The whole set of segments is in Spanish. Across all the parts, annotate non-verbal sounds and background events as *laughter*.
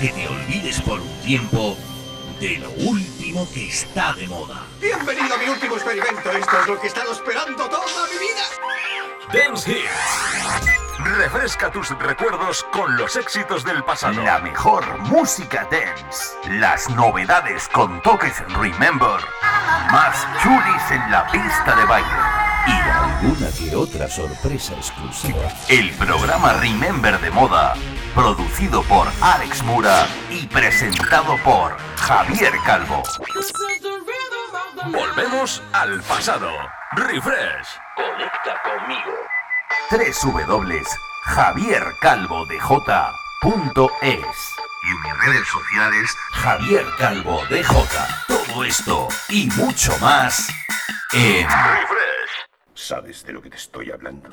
que te olvides por un tiempo de lo último que está de moda. Bienvenido a mi último experimento. Esto es lo que he estado esperando toda mi vida. Dance Hits. Refresca tus recuerdos con los éxitos del pasado. La mejor música dance. Las novedades con toques Remember. Más chulis en la pista de baile. Y alguna que otra sorpresa exclusiva. El programa Remember de Moda, producido por Alex Mura y presentado por Javier Calvo. Volvemos al pasado. Refresh. Conecta conmigo. www.javiercalvodj.es y en mis redes sociales Javier Calvo DJ. Todo esto y mucho más en Refresh. ¿Sabes de lo que te estoy hablando?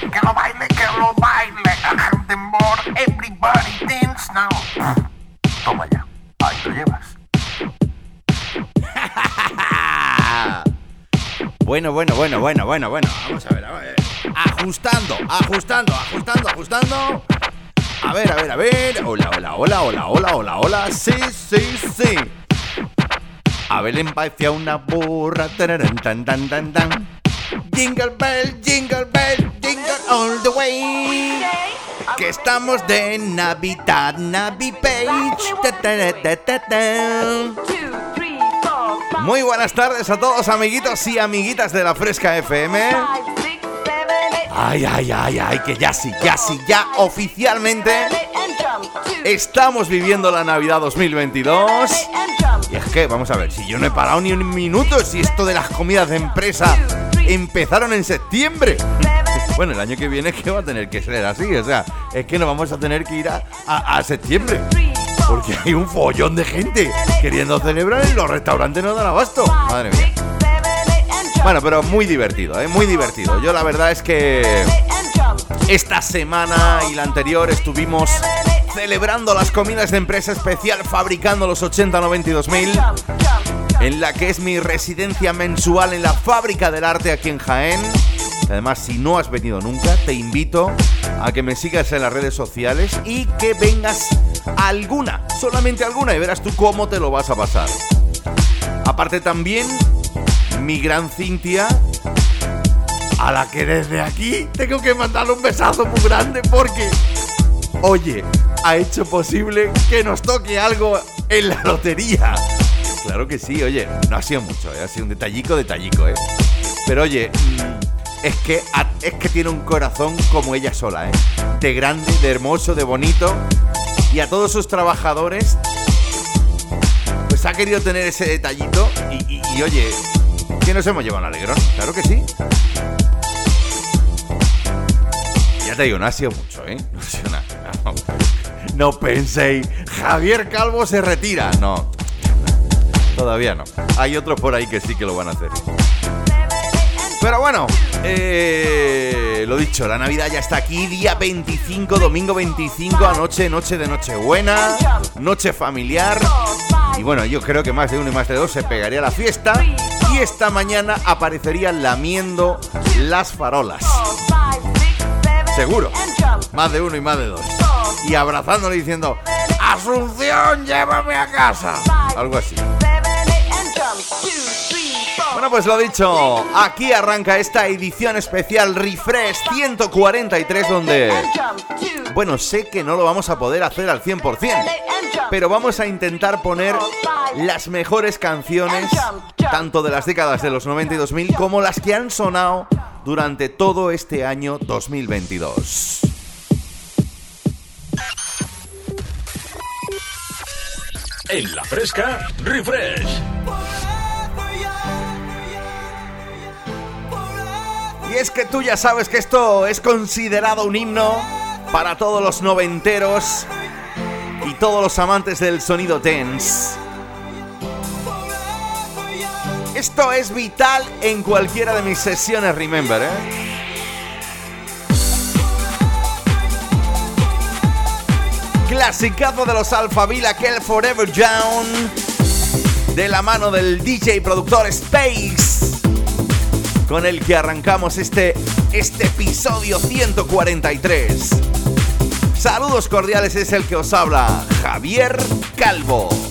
Que lo baile, que lo baile. Temor, everybody dance now. Toma ya, ahí lo llevas. *laughs* Bueno, bueno, bueno, bueno, bueno, bueno. Vamos a ver, a ver. Ajustando, ajustando, ajustando, ajustando. A ver, a ver, a ver. Hola, hola, hola, hola, hola, hola, hola. Sí, sí, sí. A Belén parecía una burra. Tararán, tan, tan, tan, tan. Jingle bell, jingle bell, jingle all the way. Que estamos de Navidad, Navi Page. Muy buenas tardes a todos, amiguitos y amiguitas de la Fresca FM. Ay, ay, ay, ay, que ya sí, ya sí, ya oficialmente estamos viviendo la Navidad 2022. Y es que, vamos a ver, si yo no he parado ni un minuto, si esto de las comidas de empresa empezaron en septiembre. Bueno, el año que viene es que va a tener que ser así, o sea, es que nos vamos a tener que ir a, a- septiembre. Porque hay un follón de gente queriendo celebrar y los restaurantes no dan abasto. Madre mía. Bueno, pero muy divertido, ¿eh? Muy divertido. Yo la verdad es que esta semana y la anterior estuvimos celebrando las comidas de empresa especial fabricando los 80 92 mil en la que es mi residencia mensual en la fábrica del arte aquí en Jaén. Además, si no has venido nunca, te invito a que me sigas en las redes sociales y que vengas alguna, solamente alguna, y verás tú cómo te lo vas a pasar. Aparte también, mi gran Cintia, a la que desde aquí tengo que mandarle un besazo muy grande porque, oye, ha hecho posible que nos toque algo en la lotería. Claro que sí, oye, no ha sido mucho, ¿eh? ha sido un detallico, detallico, ¿eh? Pero oye, mm, es que, es que tiene un corazón como ella sola, ¿eh? De grande, de hermoso, de bonito. Y a todos sus trabajadores, pues ha querido tener ese detallito. Y, oye, que nos hemos llevado un alegrón, claro que sí. Ya te digo, no ha sido mucho, ¿eh? No ha sido nada. No penséis, Javier Calvo se retira. No, todavía no. Hay otros por ahí que sí que lo van a hacer. Pero bueno, eh, lo dicho, la Navidad ya está aquí, día 25, domingo 25, anoche, noche de Nochebuena, noche familiar. Y bueno, yo creo que más de uno y más de dos se pegaría la fiesta. Y esta mañana aparecerían lamiendo las farolas. Seguro. Más de uno y más de dos. Y abrazándole diciendo, Asunción, llévame a casa. Algo así. Bueno, pues lo dicho, aquí arranca esta edición especial Refresh 143 donde, bueno, sé que no lo vamos a poder hacer al 100%, pero vamos a intentar poner las mejores canciones, tanto de las décadas de los 90 y 2000 como las que han sonado durante todo este año 2022. En la fresca, refresh. Y es que tú ya sabes que esto es considerado un himno para todos los noventeros y todos los amantes del sonido tense. Esto es vital en cualquiera de mis sesiones, remember, ¿eh? Clasicazo de los Alphaville, aquel Forever Young, de la mano del DJ y productor Space, con el que arrancamos este, este episodio 143. Saludos cordiales, es el que os habla, Javier Calvo.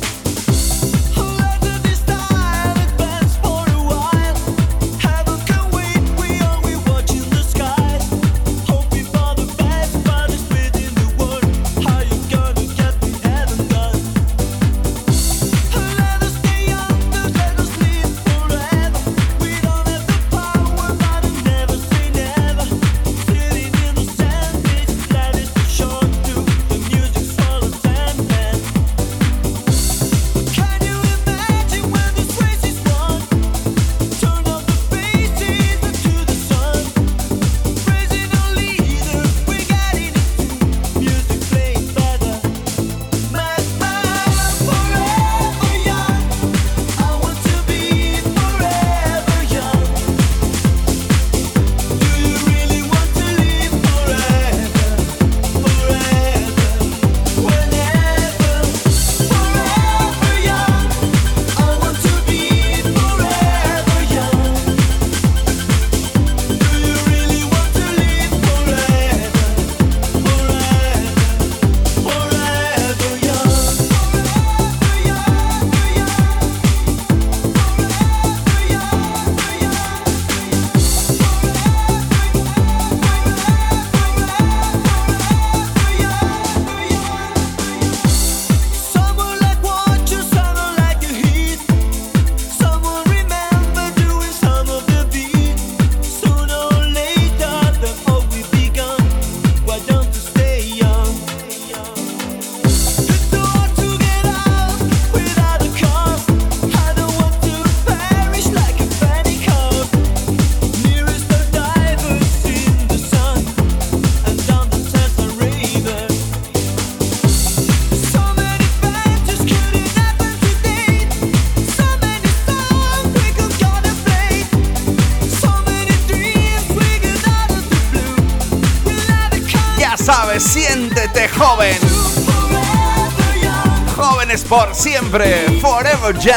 Jóvenes por siempre, Forever Young.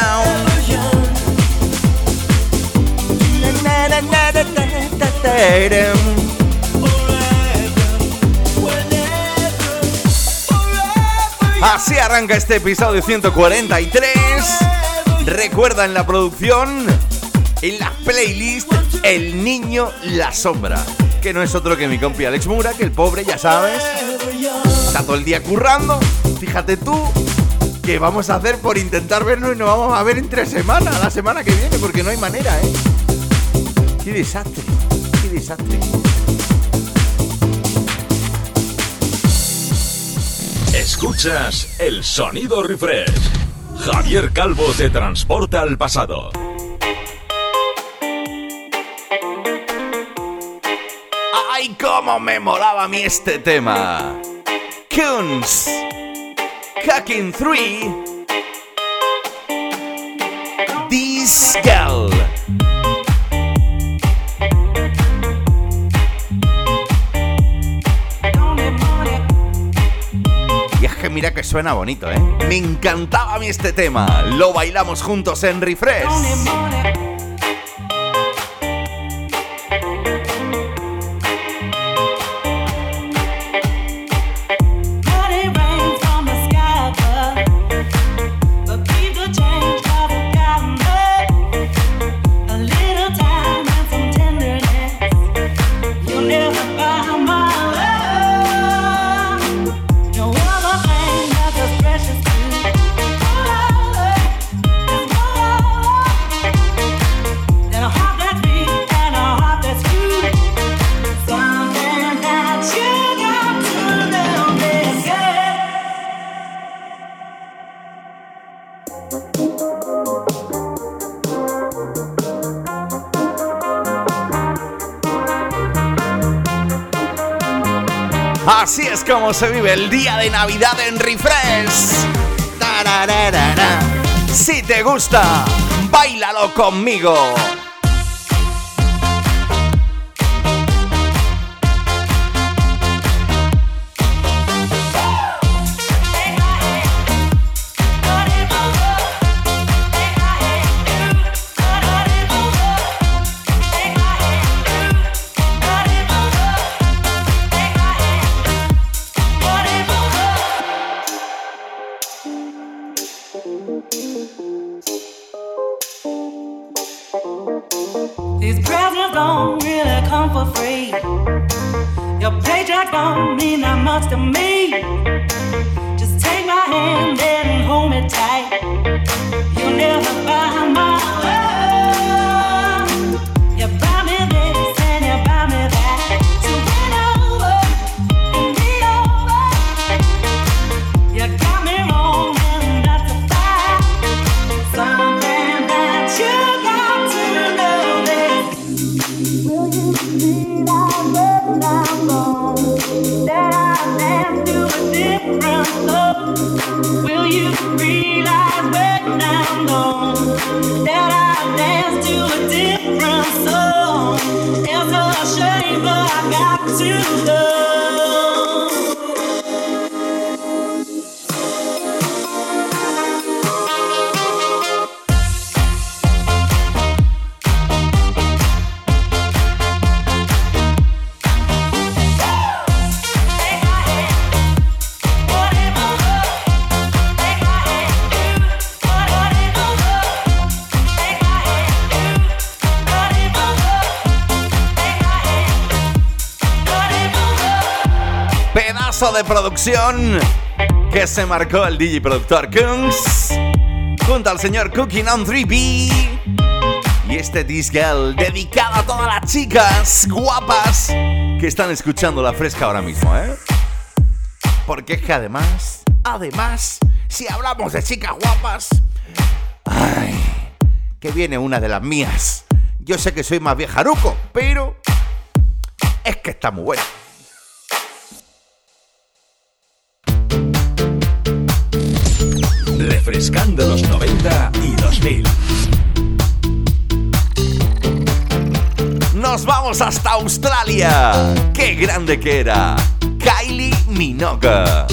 Así arranca este episodio 143. Recuerda en la producción, en la playlist, El Niño La Sombra. Que no es otro que mi compi Alex Mura, que el pobre, ya sabes, está todo el día currando. Fíjate tú qué vamos a hacer por intentar vernos y nos vamos a ver en tres semanas, la semana que viene, porque no hay manera, ¿eh? Qué desastre, qué desastre. Escuchas el sonido refresh. Javier Calvo te transporta al pasado. ¡Ay, cómo me molaba a mí este tema! Coons, Hacking 3, This Girl. Y es que mira que suena bonito, ¿eh? Me encantaba a mí este tema. Lo bailamos juntos en Refresh. Se vive el día de Navidad en Refresh. Si te gusta, bailalo conmigo. Que se marcó el DJ productor Kungs junto al señor Cooking on 3B y este disc dedicado a todas las chicas guapas que están escuchando la fresca ahora mismo, ¿eh? Porque es que además, además, si hablamos de chicas guapas, ay, que viene una de las mías. Yo sé que soy más viejaruco, pero es que está muy buena. Refrescando los 90 y 2000. Nos vamos hasta Australia. ¡Qué grande que era! Kylie Minogue.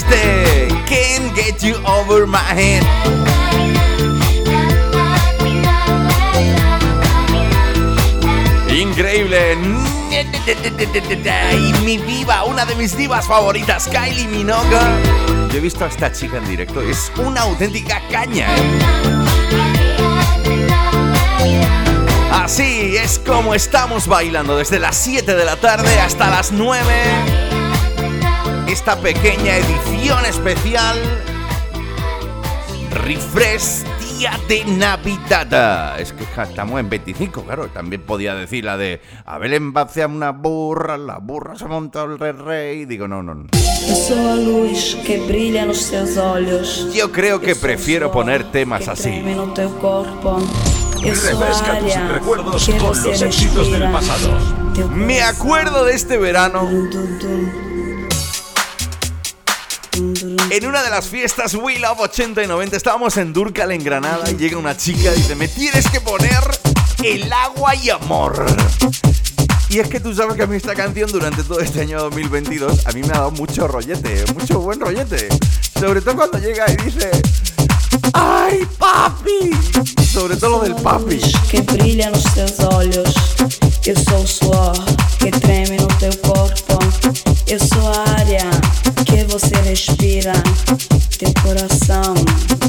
Este Can't Get You Over My Head. Increíble. Y mi diva, una de mis divas favoritas, Kylie Minogue. Yo he visto a esta chica en directo, es una auténtica caña. ¿eh? Así es como estamos bailando desde las 7 de la tarde hasta las 9. Esta pequeña edición especial. Refresh Día de Navidad. Es que estamos en 25, claro. También podía decir la de a Belén va hacia una burra, la burra se monta el rey rey. Digo, no, no, no. Yo creo que prefiero poner temas así. Refresca tus recuerdos con los éxitos del pasado. Me acuerdo de este verano. En una de las fiestas We Love 80 y 90 estábamos en Durcal en Granada y llega una chica y dice, me tienes que poner el agua y amor. Y es que tú sabes que a mí esta canción durante todo este año 2022 a mí me ha dado mucho rollete, mucho buen rollete. Sobre todo cuando llega y dice, ¡ay, papi! Sobre todo lo del papi. Que brilla nos teus olhos. Eu sou o suor que treme no teu corpo. Eu sou a área você respira. Teu coração,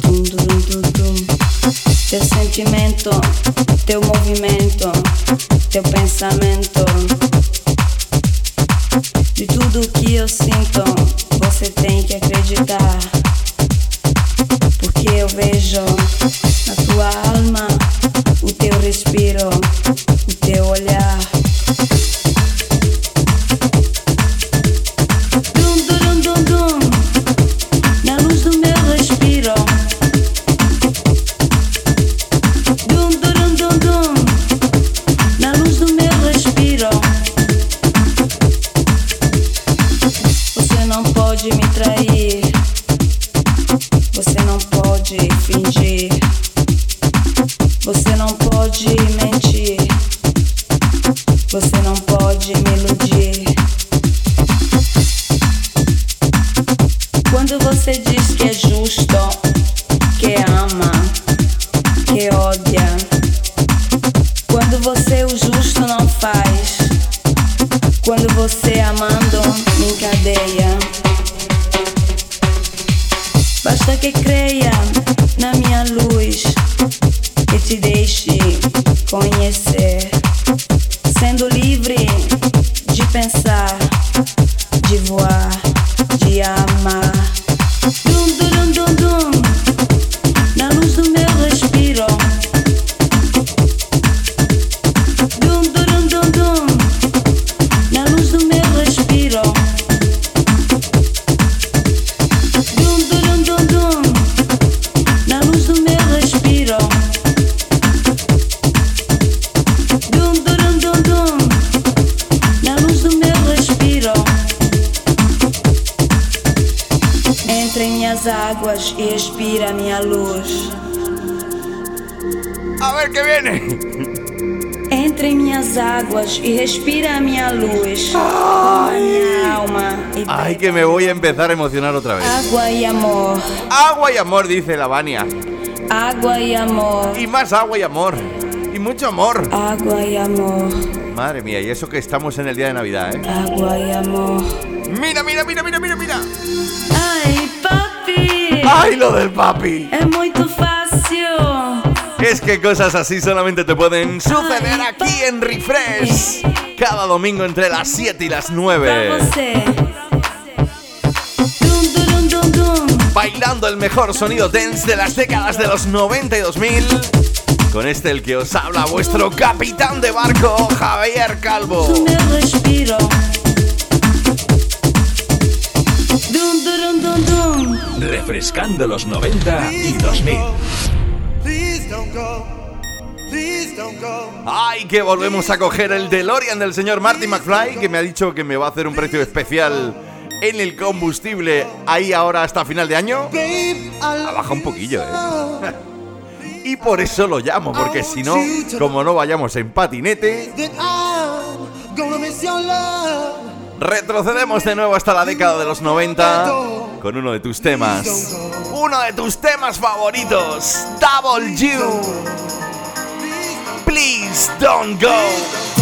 dum, dum, dum, dum. Teu sentimento, teu movimento, teu pensamento. De tudo que eu sinto, você tem que acreditar. Porque eu vejo que me voy a empezar a emocionar otra vez. água e amor. Agua y amor, dice la Vania. Água e amor. Y más agua y amor. Y mucho amor. Água e amor. Madre mía, y eso que estamos en el día de Navidad, ¿eh? Água e amor. Mira, mira, mira, mira, mira, mira. Ai, papi! ¡Ay, lo del papi! É muito fácil. Es que cosas así solamente te pueden suceder aquí en Refresh. Cada domingo entre las 7 y las Pra 9. Bailando el mejor sonido dance de las décadas de los 90 y 2000. Con este el que os habla vuestro capitán de barco, Javier Calvo. Respiro. Refrescando los 90 y 2000. Please don't go. Please don't go. Ay, que volvemos a coger el DeLorean del señor Marty McFly, que me ha dicho que me va a hacer un precio especial en el combustible ahí ahora hasta final de año. Ha bajado un poquillo, eh. *laughs* Y por eso lo llamo, porque si no, como no vayamos en patinete. Retrocedemos de nuevo hasta la década de los 90 con uno de tus temas. Uno de tus temas favoritos. Double You. Please don't go.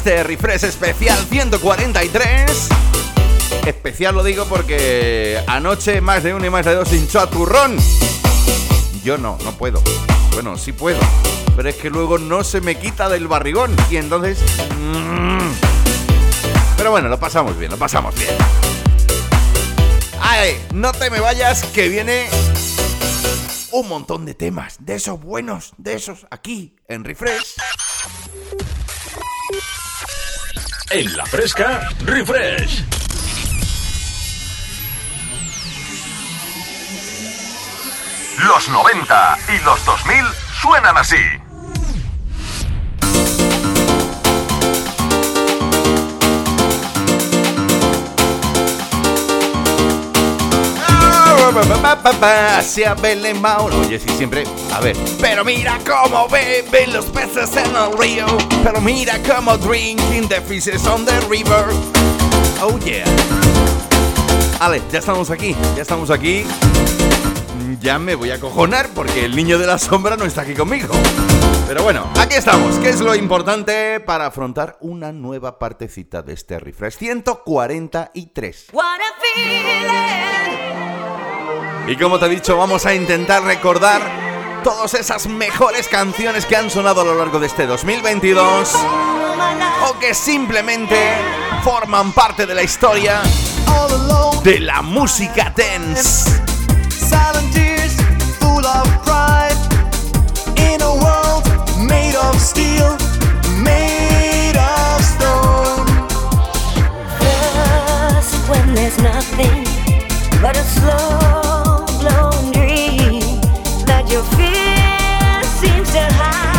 Este refresh especial 143. Especial lo digo porque anoche más de uno y más de dos hinchó a turrón. Yo no, no puedo. Bueno, sí puedo. Pero es que luego no se me quita del barrigón. Y entonces... Mm. Pero bueno, lo pasamos bien, lo pasamos bien. ¡Ay! No te me vayas que viene un montón de temas, de esos buenos, de esos aquí en Refresh. En la fresca, refresh. Los 90 y los 2000 suenan así. Hacia Belén Mauro. Oye, sí, siempre. A ver. Pero mira cómo beben los peces en el río. Pero mira cómo drinking the fishes on the river. Oh yeah. Vale, ya estamos aquí. Ya estamos aquí. Ya me voy a cojonar porque el niño de la sombra no está aquí conmigo. Pero bueno, aquí estamos. ¿Qué es lo importante para afrontar una nueva partecita de este refresh? 143. Y como te he dicho, vamos a intentar recordar todas esas mejores canciones que han sonado a lo largo de este 2022 o que simplemente forman parte de la historia de la música dance. nothing but a slow seems to hide.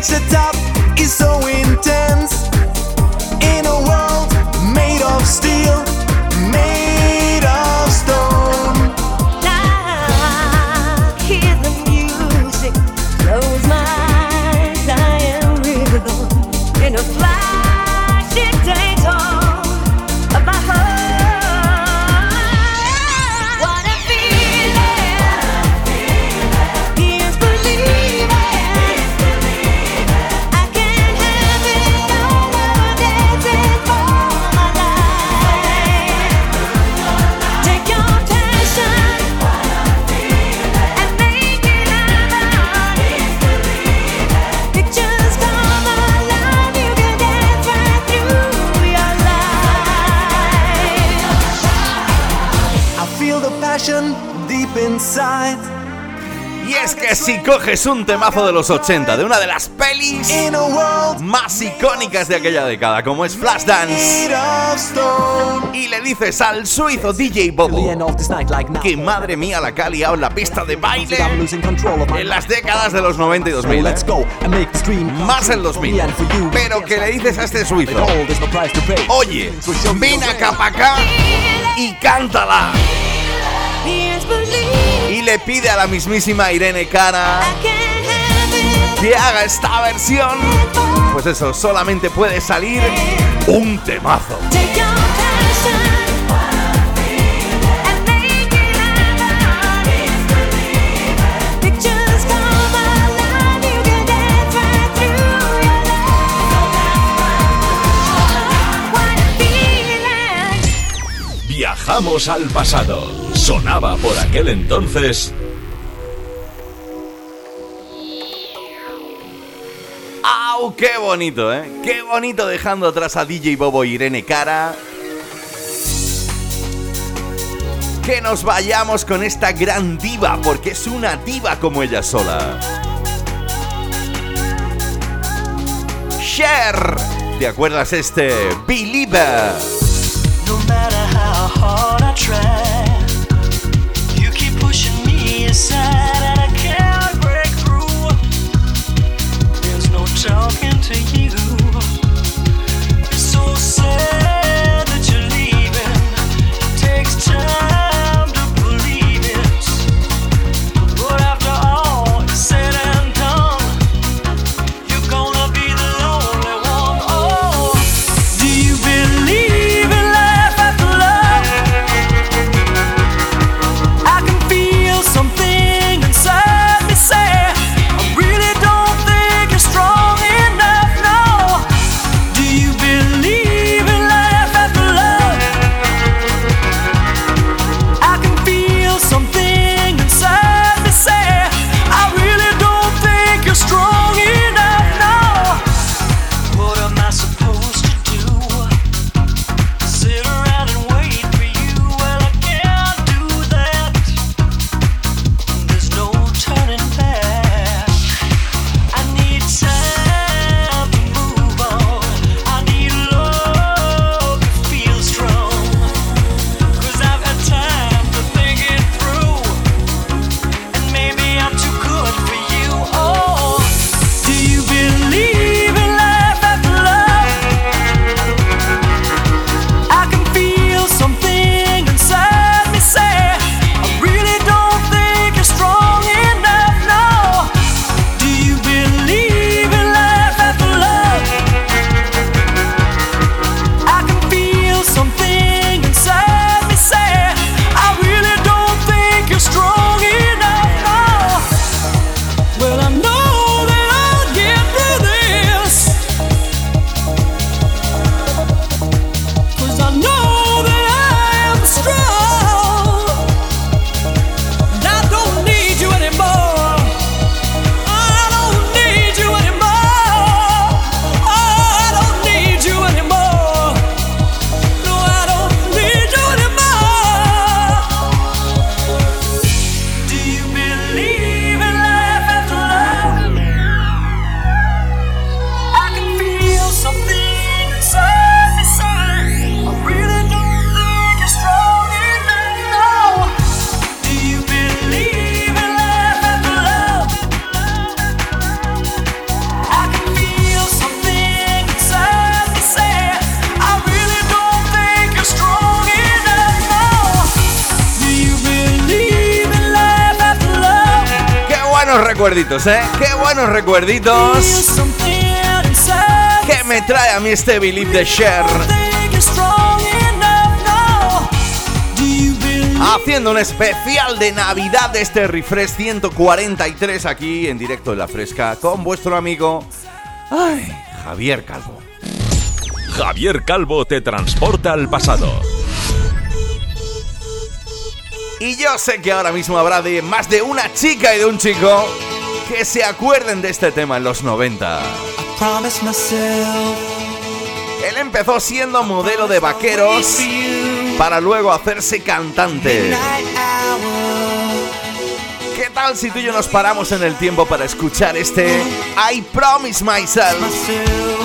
Reach the top is so intense. Que si coges un temazo de los 80 de una de las pelis más icónicas de aquella década, como es Flashdance, y le dices al suizo DJ Bobo que madre mía la que ha liado en la pista de baile en las décadas de los 90 y 2000. Más el 2000. Pero que le dices a este suizo, oye, ven acá para acá y cántala. Le pide a la mismísima Irene Cara que haga esta versión. Pues eso, solamente puede salir un temazo. Viajamos al pasado. Sonaba por aquel entonces ¡Au! ¡Qué bonito, eh! ¡Qué bonito dejando atrás a DJ Bobo y Irene Cara! Que nos vayamos con esta gran diva, porque es una diva como ella sola. Cher. ¿Te acuerdas este? Believer. No matter how hard I try, recuerditos, ¿eh? Qué buenos recuerditos que me trae a mí este Believe de Cher. Haciendo un especial de Navidad de este Refresh 143 aquí en directo en La Fresca con vuestro amigo ay, Javier Calvo. Javier Calvo te transporta al pasado. Y yo sé que ahora mismo habrá de más de una chica y de un chico que se acuerden de este tema en los 90. Promise myself Él empezó siendo modelo de vaqueros para luego hacerse cantante. ¿Qué tal si tú y yo nos paramos en el tiempo para escuchar este I Promise Myself?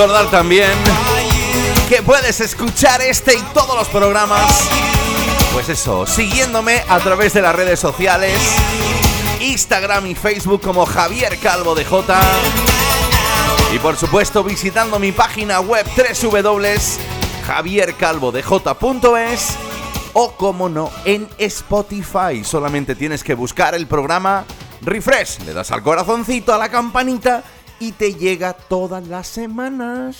Recordar también que puedes escuchar este y todos los programas, pues eso, siguiéndome a través de las redes sociales, Instagram y Facebook como Javier Calvo de J. Y por supuesto visitando mi página web www.javiercalvodej.es o como no en Spotify. Solamente tienes que buscar el programa Refresh, le das al corazoncito, a la campanita y te llega todas las semanas.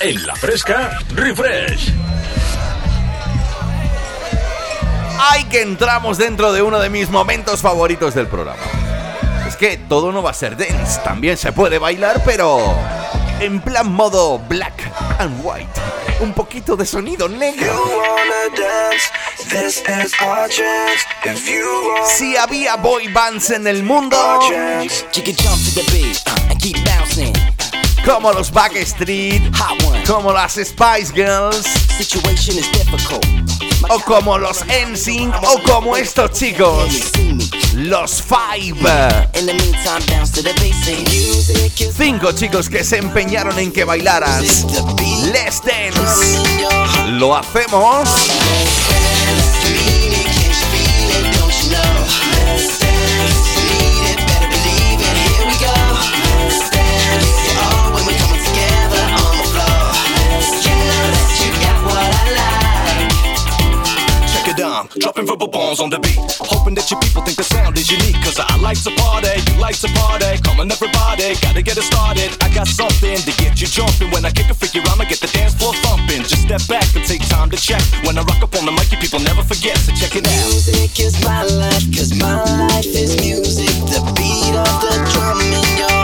En la fresca, refresh. ¡Ay, que entramos dentro de uno de mis momentos favoritos del programa! Es que todo no va a ser dance, también se puede bailar, pero en plan modo black and white. Un poquito de sonido negro. Si había boy bands en el mundo, uh, como los Backstreet, Hot one. como las Spice Girls, o como los NSYNC, o como estos chicos, los Five. Cinco chicos que se empeñaron en que bailaras. Let's Dance. Lo hacemos. Dropping verbal bombs on the beat. Hoping that you people think the sound is unique. Cause I like to party, you like to party. Come on, everybody, gotta get it started. I got something to get you jumping. When I kick a figure, I'ma get the dance floor thumping. Just step back and take time to check. When I rock up on the mic, people never forget. So check it out. Music is my life, cause my life is music. The beat of the drum in your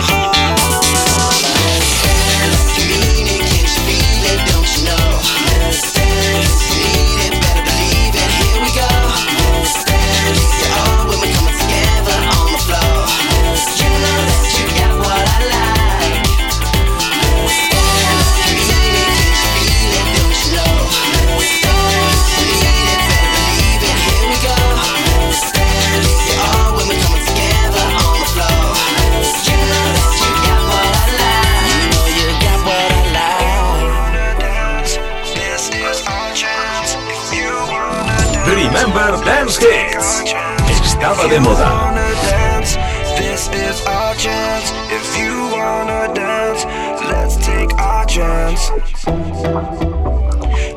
Estaba de moda. this is our chance. If you wanna dance, let's take our chance.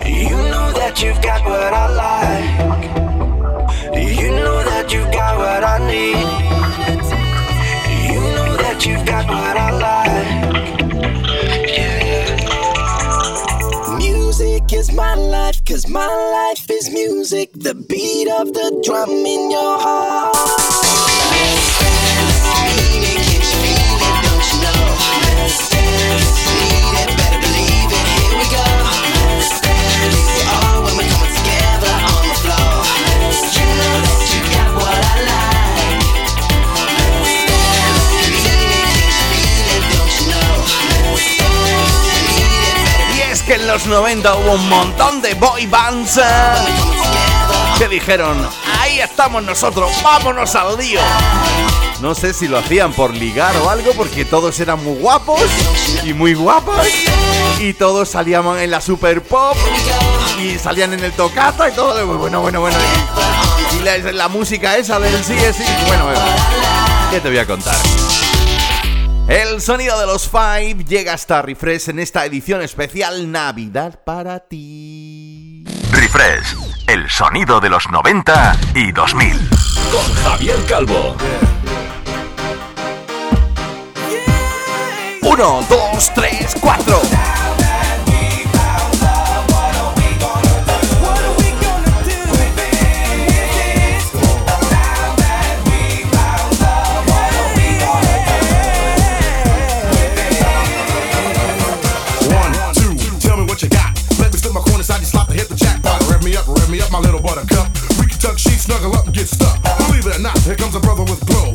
You know that you've got what I like. You know that you've got what I need. You know that you've got what I like. Cause my life is music. The beat of the drum in your heart. Don't you know? Need it, better believe it, here we go. Que en los 90 hubo un montón de boy bands eh, que dijeron, ahí estamos nosotros, vámonos al lío. No sé si lo hacían por ligar o algo, porque todos eran muy guapos y muy guapas. Y todos salían en la super pop y salían en el tocata y todo. Bueno, bueno, bueno. Y, la música esa del sí, sí. Bueno, bueno. ¿Qué te voy a contar? El sonido de los Five llega hasta Refresh en esta edición especial Navidad para ti. Refresh, el sonido de los 90 y 2000. Con Javier Calvo. 1, 2, 3, 4. Snuggle up and get stuck. Believe it or not, here comes a brother with glow.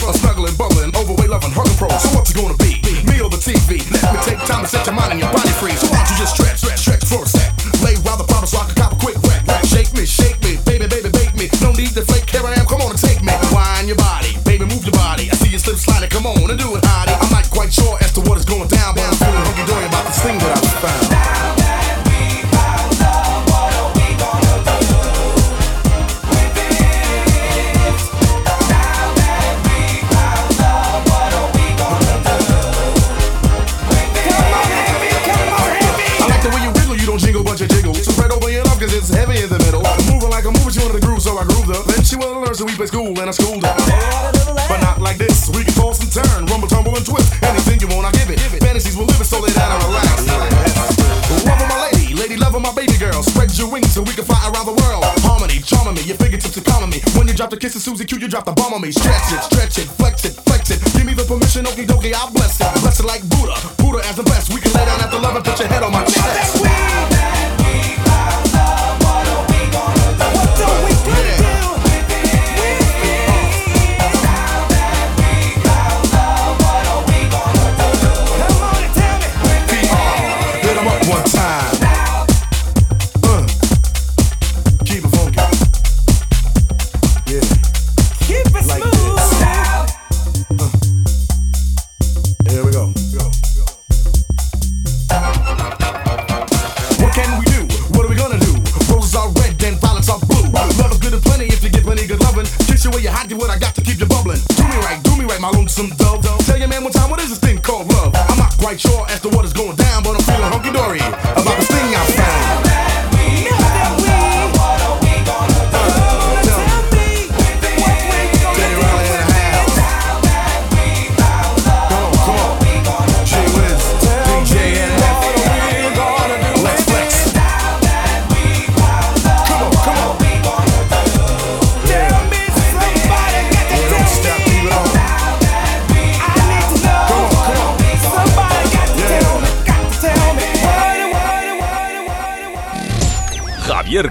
Me. When you drop the kiss of Susie Q, you drop the bomb on me. Stretch it, stretch it, flex it, flex it.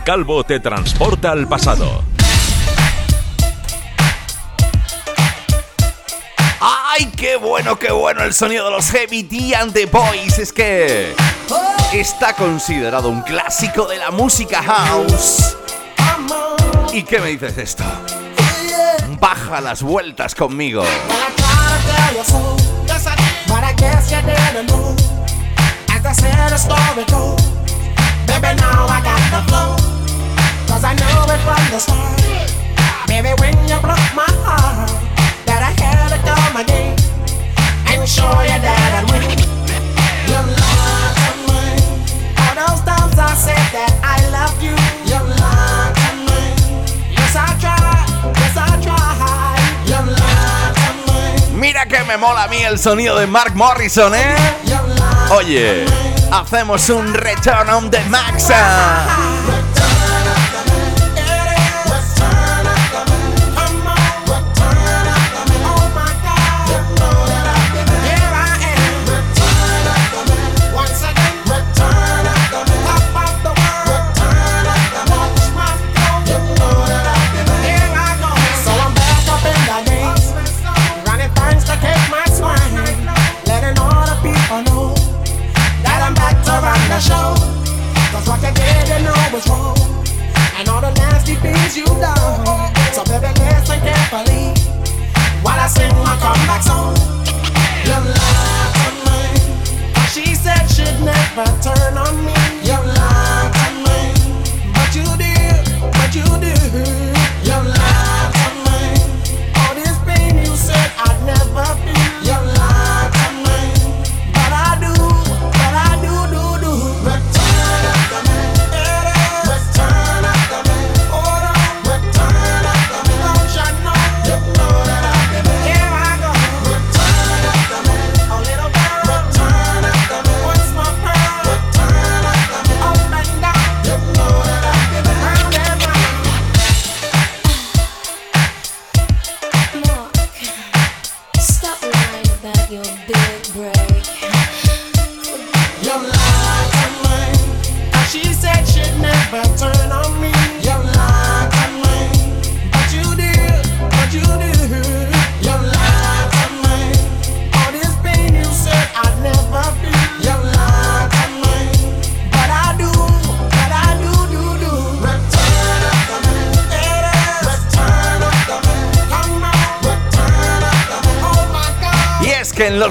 Calvo te transporta al pasado. ¡Ay, qué bueno, qué bueno el sonido de los Heavy D and the Boys! Es que está considerado un clásico de la música house. ¿Y qué me dices de esto? Baja las vueltas conmigo. Baby, now I got the flow. Cause I know it from the start. Baby, when you broke my heart, that I had to come again and show you that I'd win. You lied to me. All those times I said that I loved you. You lied to me. Yes, I tried. Yes, I tried. You lied to me. Mira que me mola a mí el sonido de Mark Morrison, ¿eh? Oye, hacemos un return on the Maxa.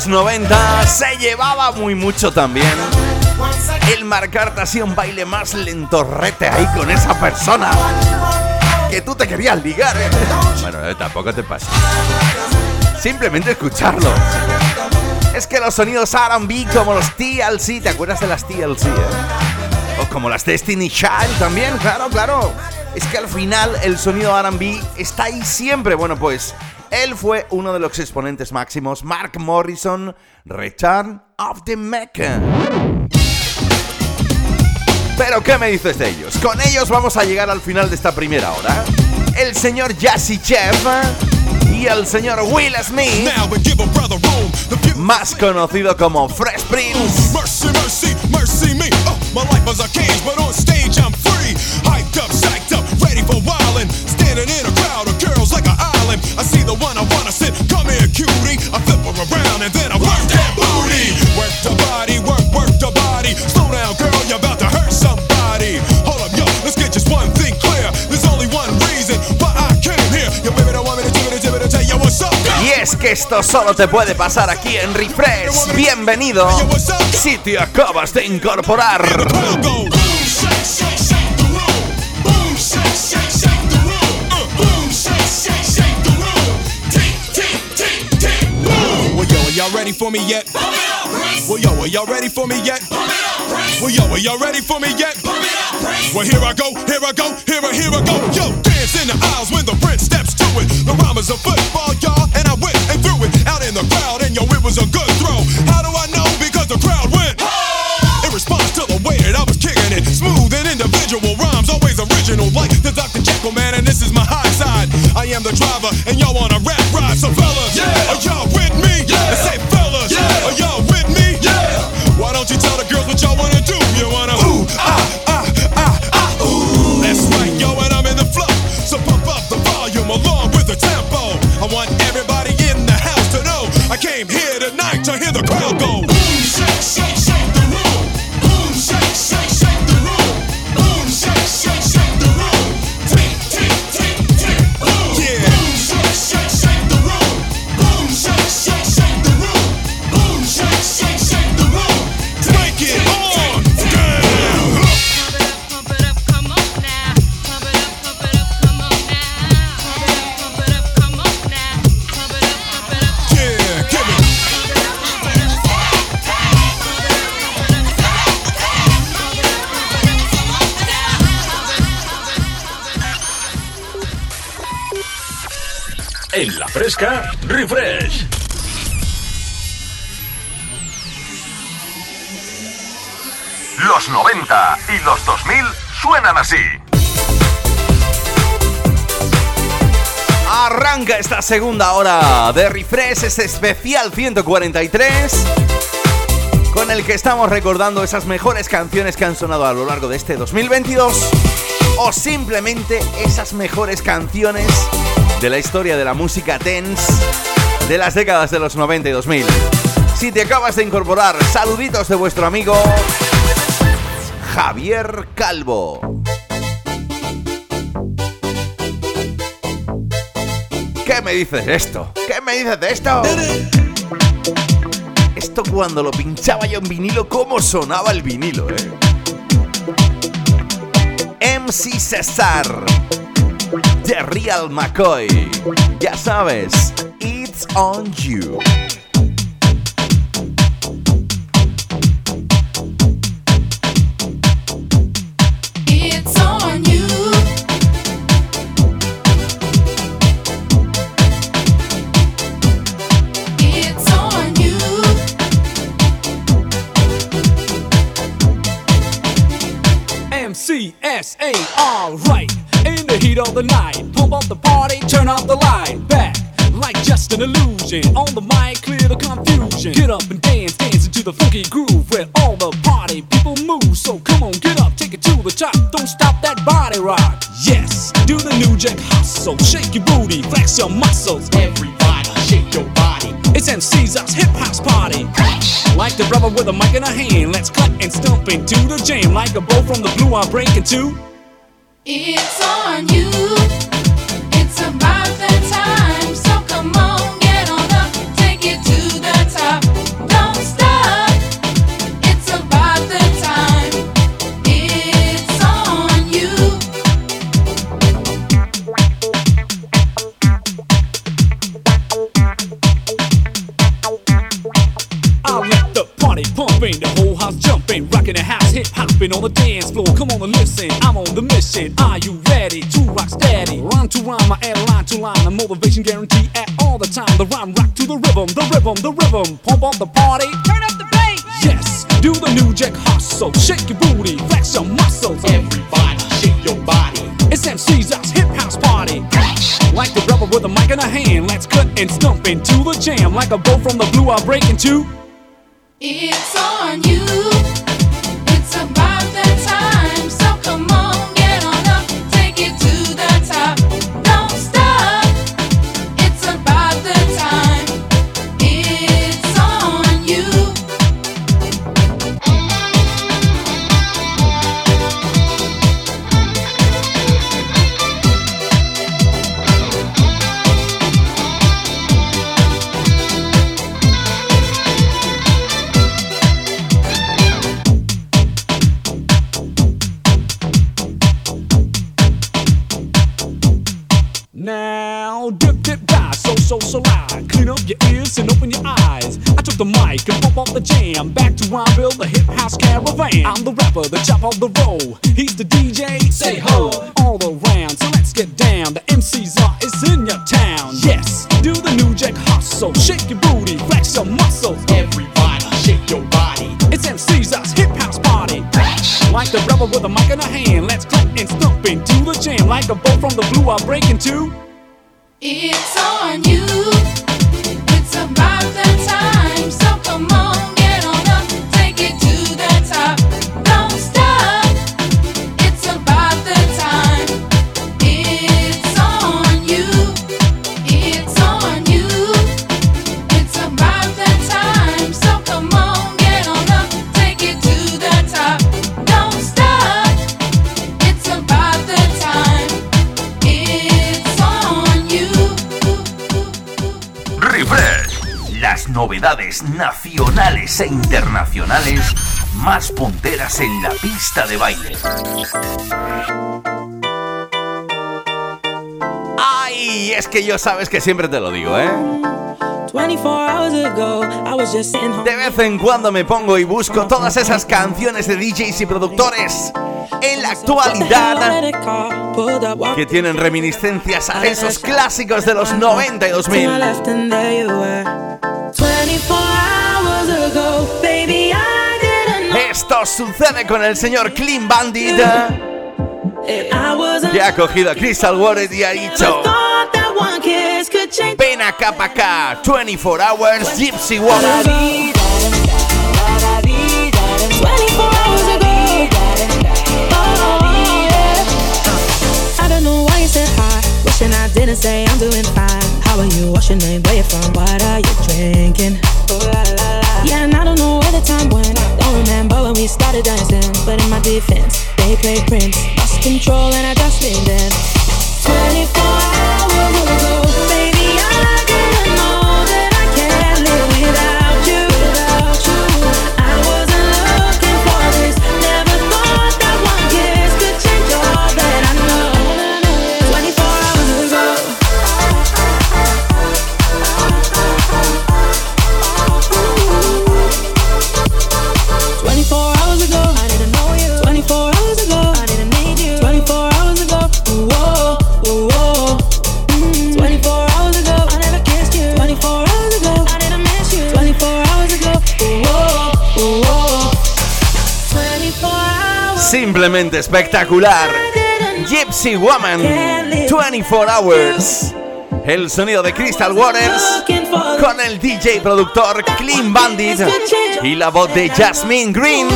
Los 90 se llevaba muy mucho también el marcarte así un baile más lentorrete ahí con esa persona que tú te querías ligar. ¿eh? Bueno, eh, tampoco te pasa. Simplemente escucharlo. Es que los sonidos R&B como los TLC, ¿te acuerdas de las TLC? eh? O como las Destiny Child también, claro, claro. Es que al final el sonido R&B está ahí siempre. Bueno, pues él fue uno de los exponentes máximos, Mark Morrison, Return of the Mecca. Pero ¿qué me dices de ellos? Con ellos vamos a llegar al final de esta primera hora. El señor Jazzy Chef y el señor Will Smith, más conocido como Fresh Prince. Cutie. I flip her around and then I work that booty. Work the body, work, work the body. Slow down, girl, you're about to hurt somebody. Hold up, yo, let's get just one thing clear. There's only one reason why I came here. Your baby don't want me to do it, do it, tell you what's up. Y es que esto solo te puede pasar aquí en Refresh. Bienvenido si te acabas de incorporar. Ready for me yet? Well, yo, are y'all ready for me yet? Well, yo, are y'all ready for me yet? Well, here I go, here I go, here I, here I go. Yo, dance in the aisles when the prince steps to it. The rhyme is a football, y'all, and I went and threw it out in the crowd, and yo, it was a good throw. How do I know? Because the crowd went. In response to the way that I was kicking it, smooth and individual rhymes, always original, like the Dr. Jekyll man, and this is my high side. I am the driver, and y'all on a rap ride, so fellas, are y'all with me? Yeah. Fresca, refresh. Los 90 y los 2000 suenan así. Arranca esta segunda hora de Refresh, este especial 143, con el que estamos recordando esas mejores canciones que han sonado a lo largo de este 2022, o simplemente esas mejores canciones de la historia de la música dance de las décadas de los 90 y 2000. Si te acabas de incorporar, saluditos de vuestro amigo Javier Calvo. ¿Qué me dices de esto? ¿Qué me dices de esto? Esto cuando lo pinchaba yo en vinilo, ¿cómo sonaba el vinilo, eh? MC Cesar. The Real McCoy. Ya sabes, it's on you. It's on you. It's on heat of the night, pump up the party, turn up the light. Back like just an illusion. On the mic, clear the confusion. Get up and dance, dance into the funky groove where all the party people move. So come on, get up, take it to the top. Don't stop that body rock. Yes, do the new jack hustle. Shake your booty, flex your muscles. Everybody, shake your body. It's MC's hip house party. Like the brother with a mic in a hand, let's cut and stomp into the jam. Like a bow from the blue, I'm breaking two. Rocking the time, so come on, get on up, take it to the top. Don't stop, it's about the time, it's on you. I'll the party, pumping the whole hop, jumping, rockin' the house, hopping on the dance floor. Come on and listen, I'm on the mission. Are you ready to rock steady? Rhyme to rhyme, I add line to line, a motivation guarantee at all the time. The rhyme rock to the rhythm, the rhythm, the rhythm. Pump up the party, turn up the bass. Yes, do the new jack hustle, shake your booty, flex your muscles. Everybody, shake your body. It's MC's us hip house party. Like the rubber with a mic in a hand, let's cut and stump into the jam. Like a bow from the blue, I'll break into. It's on you. It's so, loud. Clean up your ears and open your eyes. I took the mic and pump off the jam. Back to Rhymeville, the hip house caravan. I'm the rapper, the chop of the roll. He's the DJ, say ho, all around. So let's get down. The MC's are is in your town. Yes, do the new jack hustle. Shake your booty, flex your muscles. Everybody, shake your body. It's MC's us hip house party. Like the rebel with a mic in a hand. Let's clap and stomp into the jam. Like a bolt from the blue, I break into. It's on you. Nacionales e internacionales más punteras en la pista de baile. Ay, es que yo sabes que siempre te lo digo, ¿eh? De vez en cuando me pongo y busco todas esas canciones de DJs y productores en la actualidad que tienen reminiscencias a esos clásicos de los 90 y 2000. left and there you were. 24 hours ago, baby, I didn't know Esto sucede con el señor Clean Bandit que ha cogido a Crystal Water y ha dicho one kiss could change. Ven acá pa' acá, 24 hours Gypsy Woman 24 hours ago. Oh, yeah. I don't know why you said hi. Wishing I didn't say I'm doing fine. How are you? What's your name? Where you from? What are you drinking? Yeah, and I don't know where the time went. Don't remember when we started dancing. But in my defense, they played Prince. Lost control and I just leaned in. 24 Simplemente espectacular. Gypsy Woman 24 Hours. El sonido de Crystal Waters con el DJ productor Clean Bandit y la voz de Jasmine Green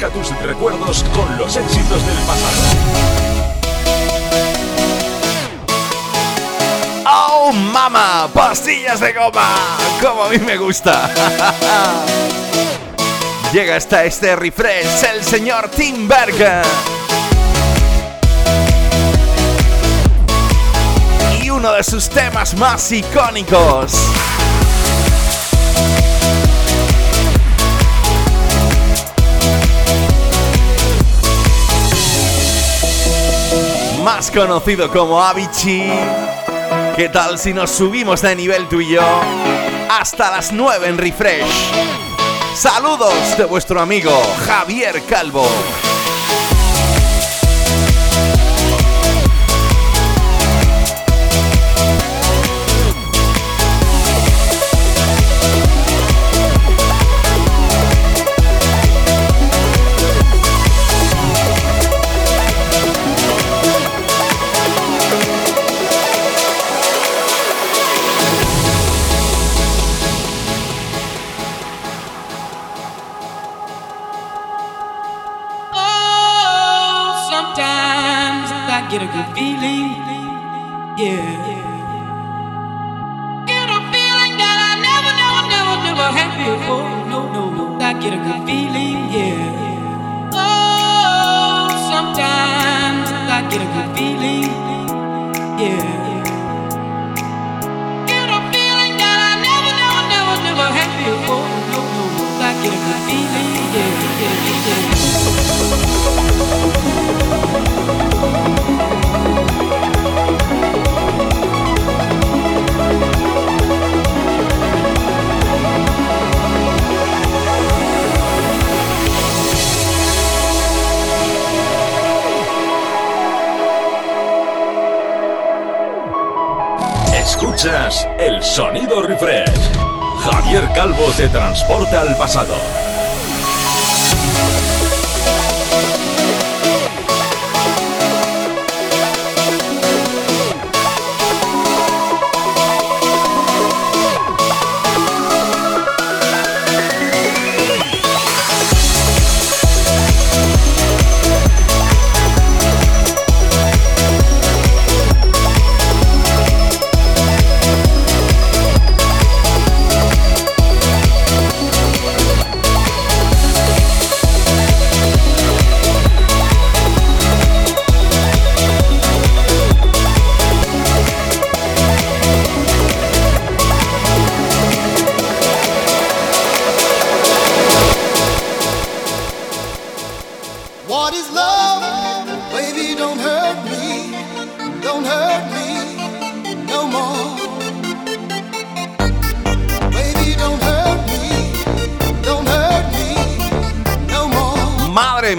Refresca tus recuerdos con los éxitos del pasado. ¡Oh, mama! ¡Pastillas de goma! Como a mí me gusta. *laughs* Llega hasta este refresh el señor Tim. Y uno de sus temas más icónicos. Más conocido como Avicii. ¿Qué tal si nos subimos de nivel tú y yo? Hasta las 9 en refresh. Saludos de vuestro amigo Javier Calvo.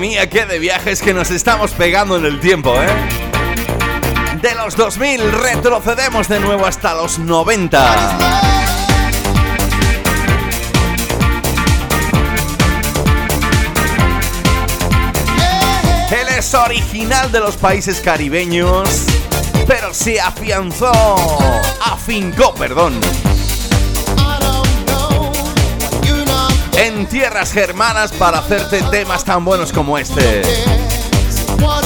Mía, qué de viajes que nos estamos pegando en el tiempo, ¿eh? De los 2000 retrocedemos de nuevo hasta los 90. Él es original de los países caribeños, pero se afianzó, afincó, perdón, tierras germanas para hacerte temas tan buenos como este. What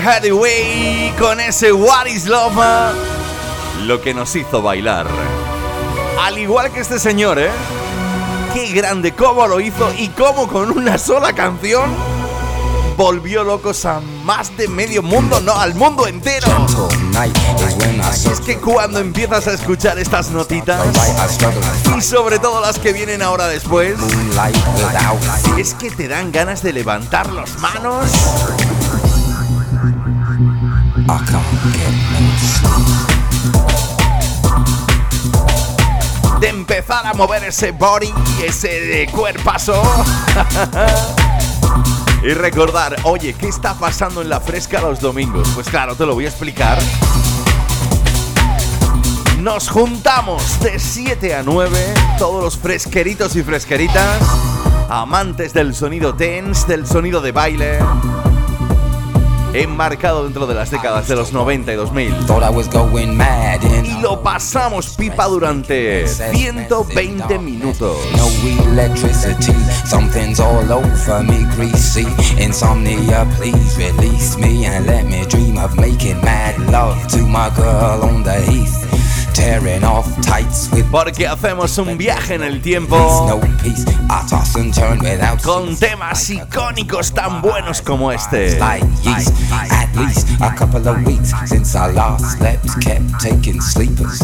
señor con ese What is Love! Lo que nos hizo bailar. Al igual que este señor, ¿eh? Qué grande, cómo lo hizo y cómo con una sola canción volvió locos a más de medio mundo, no, al mundo entero. Es que cuando empiezas a escuchar estas notitas y sobre todo las que vienen ahora después, es que te dan ganas de levantar las manos de empezar a mover ese body, ese cuerpazo. *laughs* y recordar, oye, ¿qué está pasando en la fresca los domingos? Pues claro, te lo voy a explicar. Nos juntamos de 7 a 9, todos los fresqueritos y fresqueritas, amantes del sonido tense, del sonido de baile, enmarcado dentro de las décadas de los 90 y 2000. Y lo pasamos pipa durante 120 minutos. tearing off tights with Porque hacemos un viaje en el tiempo. Con temas icónicos tan buenos como este. At least a couple of weeks since I last slept. Kept taking sleepers.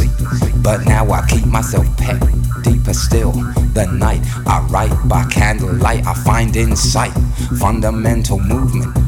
But now I keep myself pep deeper still. The night I write by candlelight I find insight. Fundamental movement.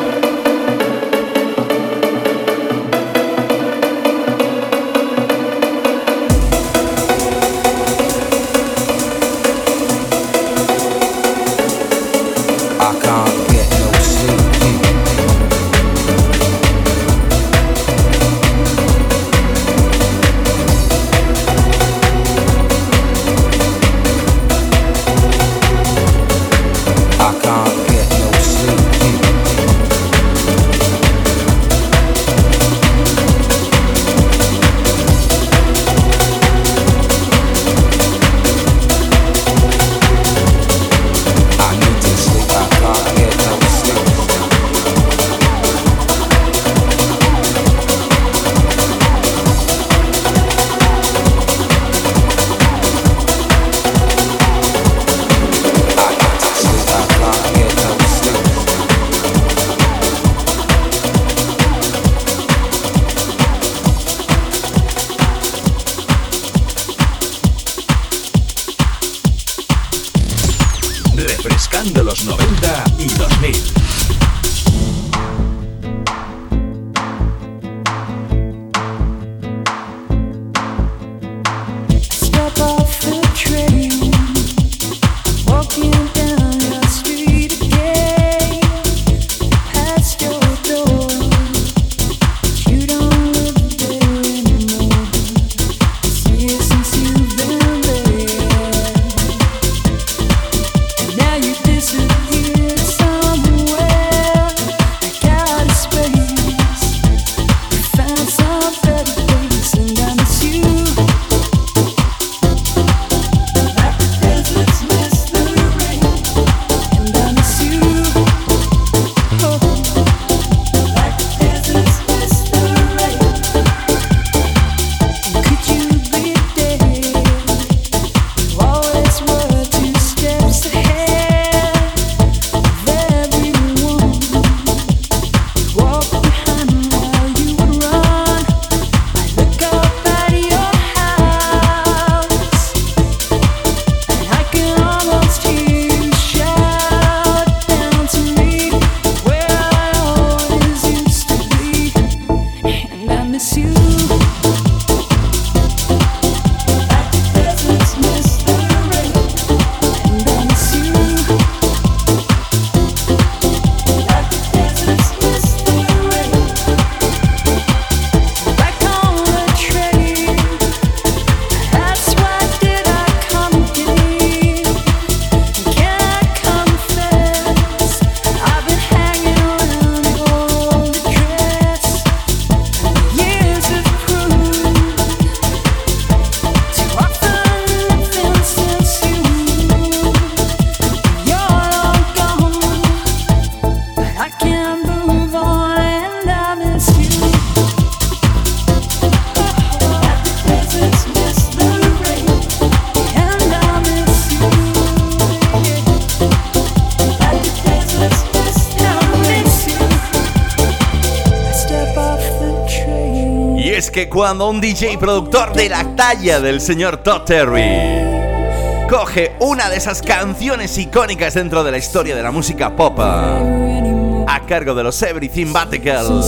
Cuando un DJ productor de la talla del señor Todd Terry coge una de esas canciones icónicas dentro de la historia de la música pop a cargo de los Everything Batical,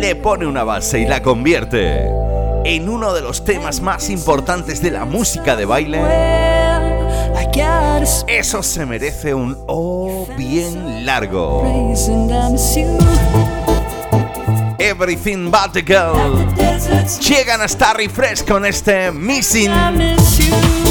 le pone una base y la convierte en uno de los temas más importantes de la música de baile, eso se merece un oh bien largo. Everything But a llegan hasta Refresh con este Missing.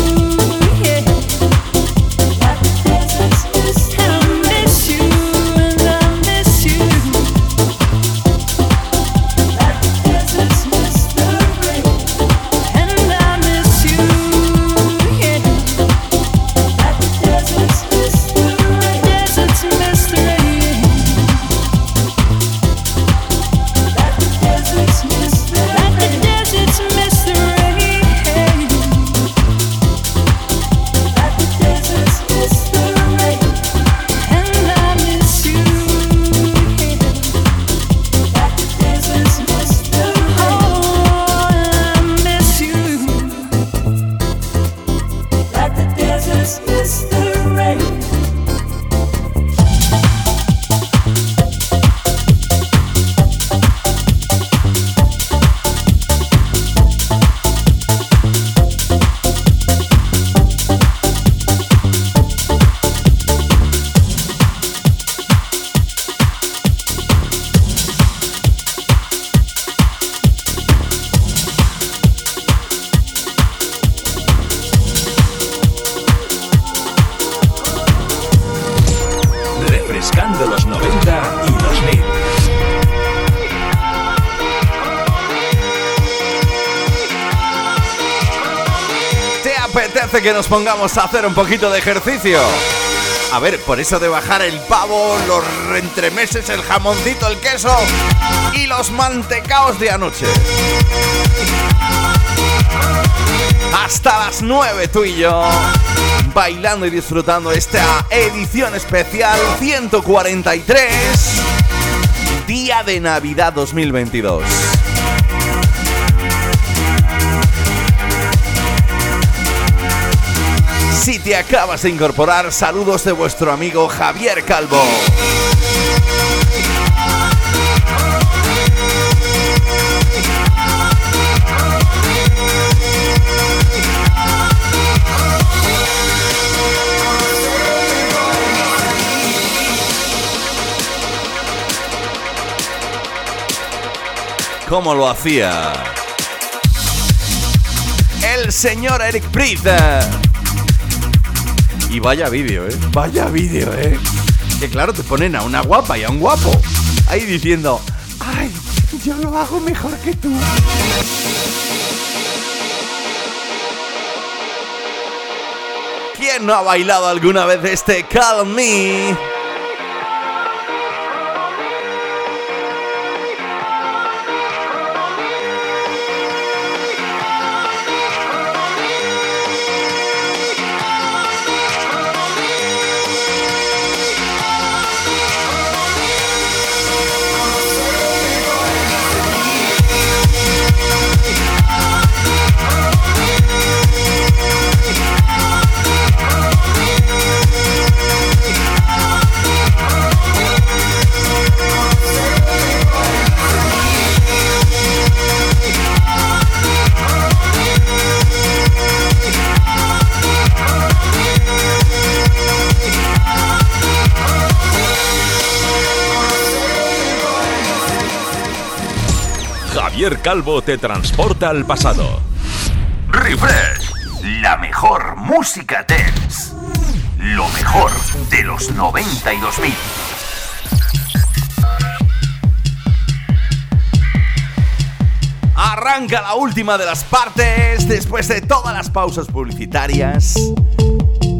Que nos pongamos a hacer un poquito de ejercicio? A ver, por eso de bajar el pavo, los entremeses, el jamoncito, el queso y los mantecaos de anoche. Hasta las 9 tú y yo, bailando y disfrutando esta edición especial 143, Día de Navidad 2022. Si te acabas de incorporar, saludos de vuestro amigo Javier Calvo. ¿Cómo lo hacía? El señor Eric Priest. Y vaya vídeo, ¿eh? Vaya vídeo, ¿eh? Que claro, te ponen a una guapa y a un guapo. Ahí diciendo, ay, yo lo hago mejor que tú. ¿Quién no ha bailado alguna vez este Call Me? Calvo te transporta al pasado. Refresh, la mejor música dance. Lo mejor de los 90 y 2000. Arranca la última de las partes después de todas las pausas publicitarias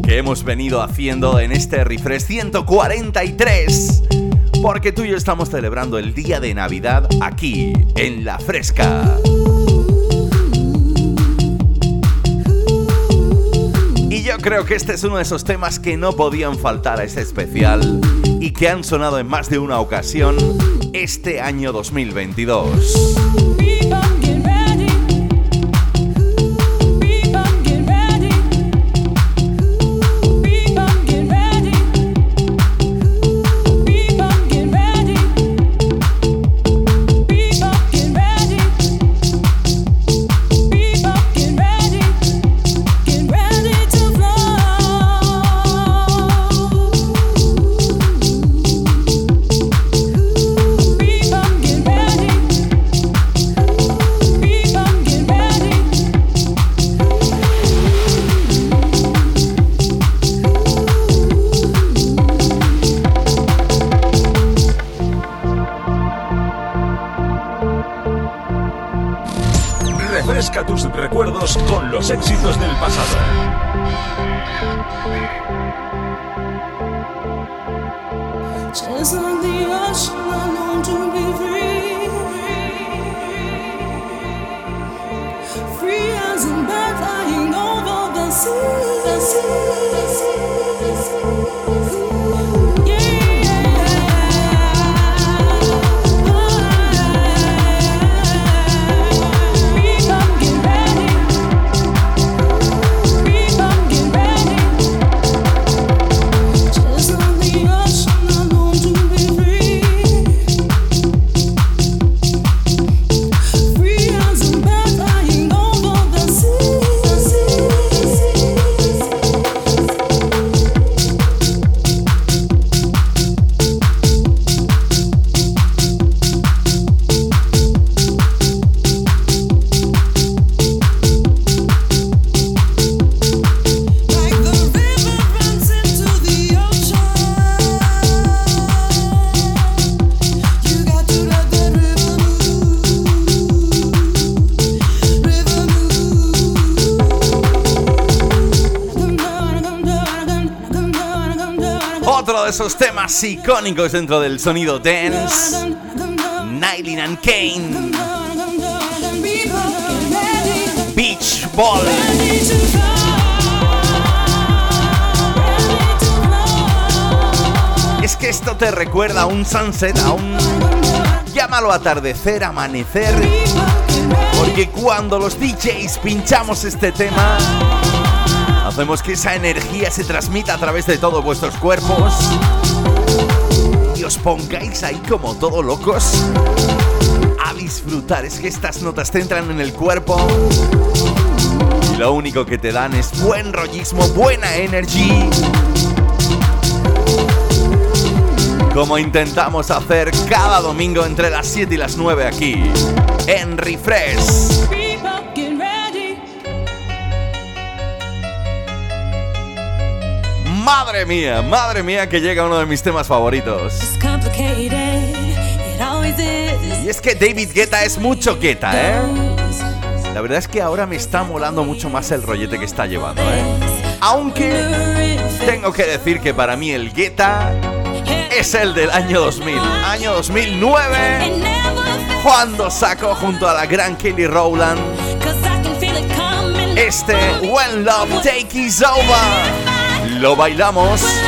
que hemos venido haciendo en este refresh 143. Porque tú y yo estamos celebrando el día de Navidad aquí, en La Fresca. Y yo creo que este es uno de esos temas que no podían faltar a este especial y que han sonado en más de una ocasión este año 2022. Temas icónicos dentro del sonido dance. Nylin and Kane. Beach Ball. Es que esto te recuerda a un sunset, a un... Llámalo atardecer, amanecer. Porque cuando los DJs pinchamos este tema, hacemos que esa energía se transmita a través de todos vuestros cuerpos. Os pongáis ahí como todo locos a disfrutar. Es que estas notas te entran en el cuerpo. Y lo único que te dan es buen rollismo, buena energy. Como intentamos hacer cada domingo entre las 7 y las 9 aquí en Refresh. Madre mía, madre mía que llega uno de mis temas favoritos. Y es que David Guetta es mucho Guetta, ¿eh? La verdad es que ahora me está molando mucho más el rollete que está llevando, ¿eh? Aunque tengo que decir que para mí el Guetta es el del año 2000, año 2009, cuando sacó junto a la gran Kelly Rowland este When Love Take Is Over. Lo bailamos.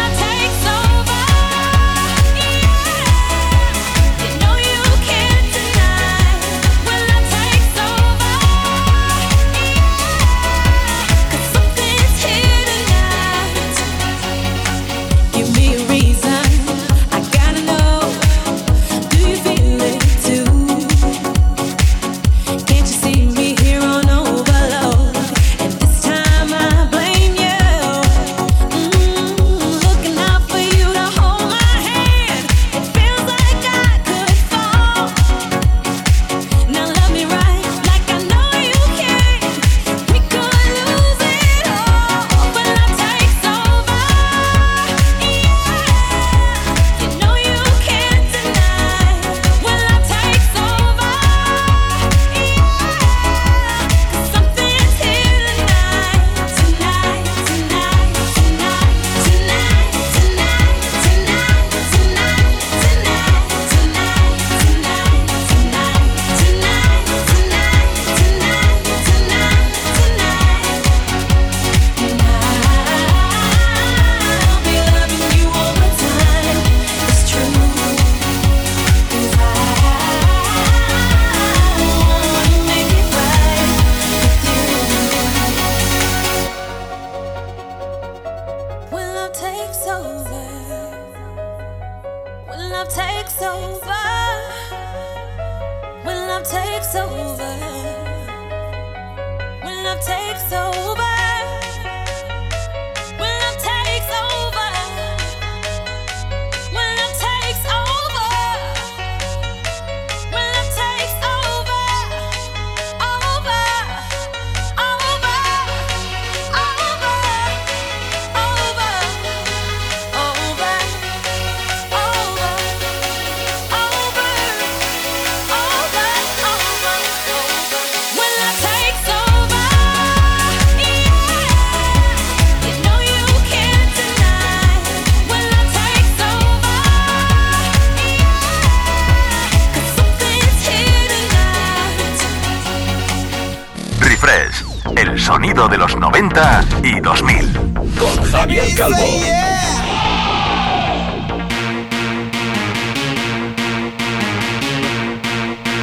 El sonido de los 90 y 2000. Con Javier Calvo.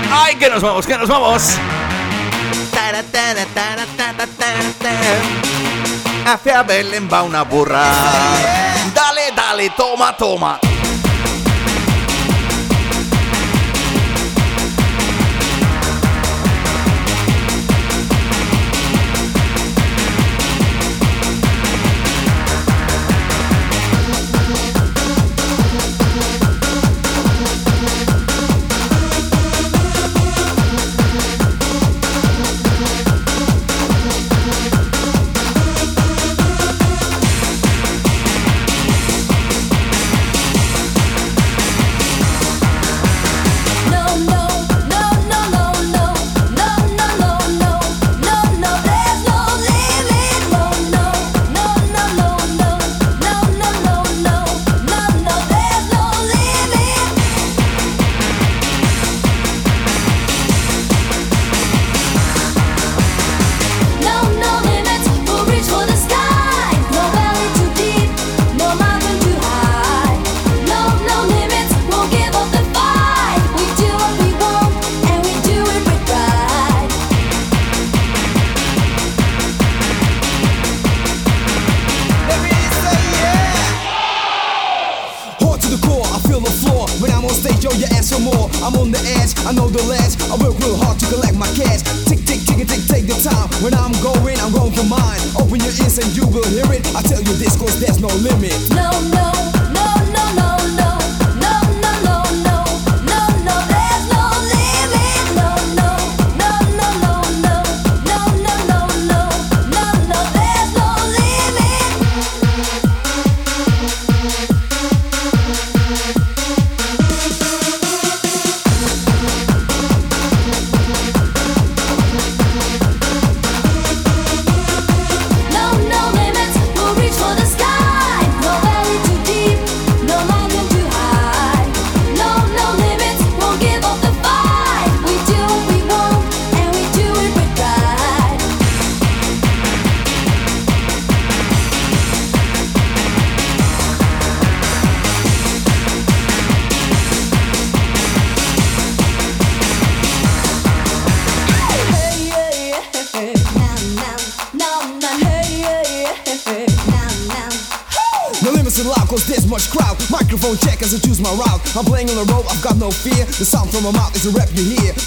¡Ay, que nos vamos, que nos vamos! Hacia Belén va una burra. Dale, dale, toma, toma.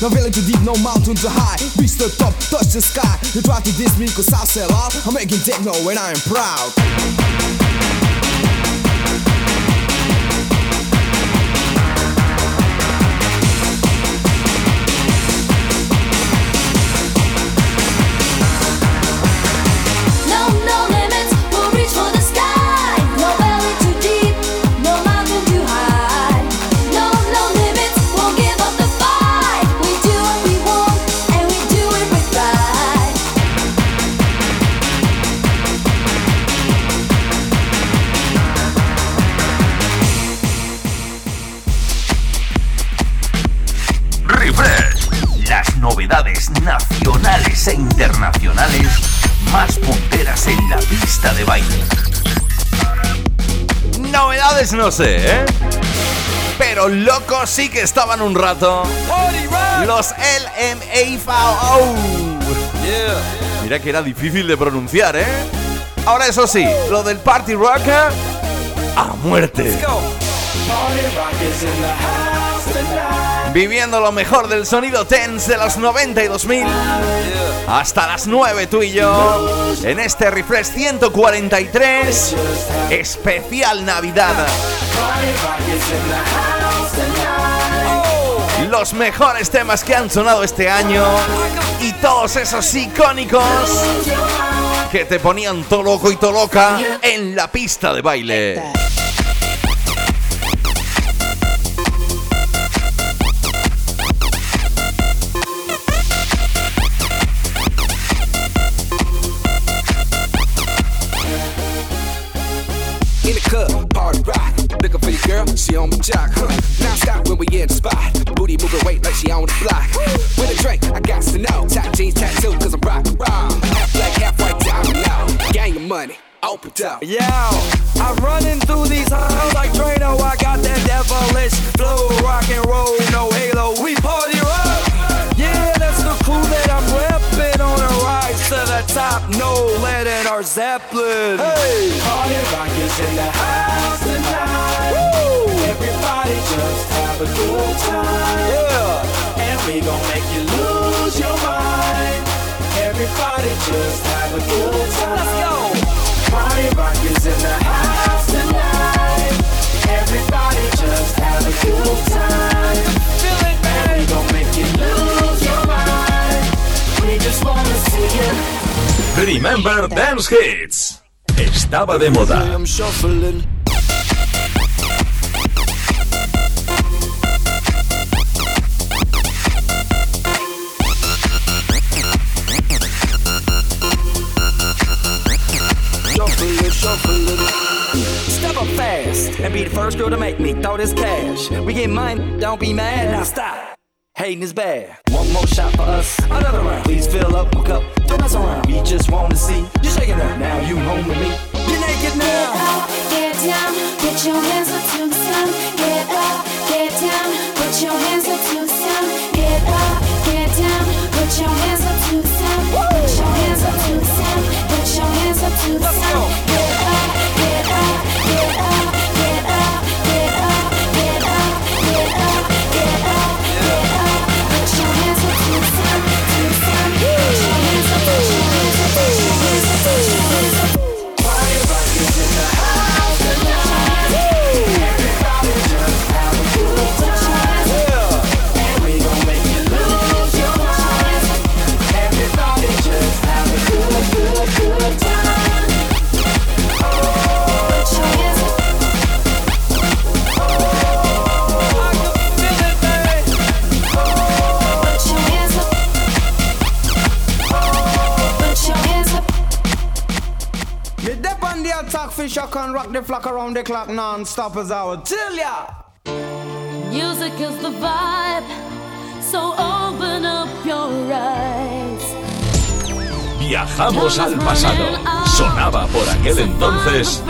No valley too deep, no mountain too high. Reach the top, touch the sky. You try to diss me, cause I'll sell out. I'm making techno when I am proud. Novedades no sé, ¿eh? Pero locos sí que estaban un rato. Los LMAVO. Mira que era difícil de pronunciar, ¿eh? Ahora eso sí, lo del party rock a muerte. Viviendo lo mejor del sonido tense de los 90 y 2000 Hasta las 9 tú y yo En este Refresh 143 Especial Navidad. Los mejores temas que han sonado este año Y todos esos icónicos Que te ponían todo loco y todo loca En la pista de baile she on my jock. Huh. Now stop when we in the spot. Booty moving weight like she on the block. With a drink, I got to know. Top jeans tattoo, cause I'm rock around. Half black, half white, down now. Gang of money, open up. Yo, I'm running through these halls like Drano. I got that devilish flow, rock and roll, no halo. We party No lead in our Zeppelin. Hey, Party rock is in the house tonight. Everybody just have a good time. Yeah. And we gon' make you lose your mind. Everybody just have a good time. Let's go. Party rock is in the house tonight. Everybody just have a good time. Feel it, And we gon' make you lose your mind. We just wanna see you. Remember Dance Hits. Estaba de moda. I'm shuffling. Shuffling, shuffling. Step up fast and be the first girl to make me throw this cash. We get mine, don't be mad. Now stop. Hating is bad. One more shot for us. Another round. Please fill up my cup. Don't mess around. We just want to see you shaking up. Now you home with me. You're naked now. Get up, get down, put your hands up to the sun. Get up, get down, put your hands up to the sun. Get up, get down, put your hands up to the sun. Put your hands up to the sun. Put your hands up to the sun. Get up, get up, get I can rock the flock around the clock non-stop as I would tell ya. Music is the vibe, so open up your eyes. Viajamos al pasado. Sonaba por aquel entonces.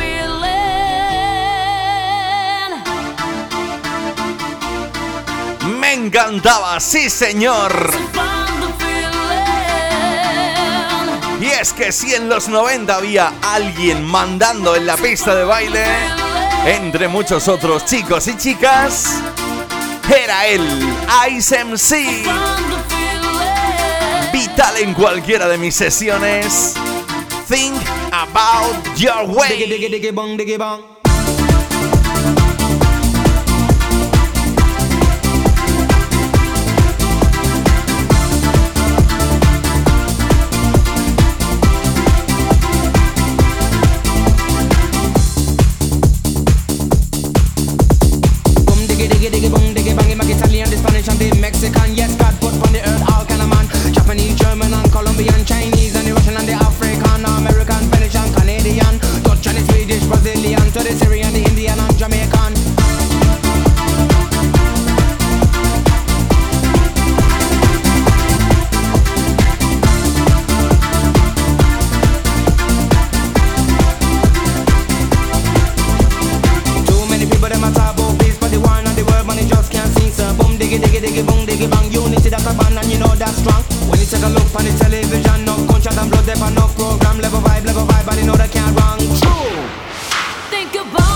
Me encantaba, sí señor. Es que si en los 90 había alguien mandando en la pista de baile, entre muchos otros chicos y chicas, era él, Ice MC. Vital en cualquiera de mis sesiones. Think about your way. To the Syrian, the goodbye.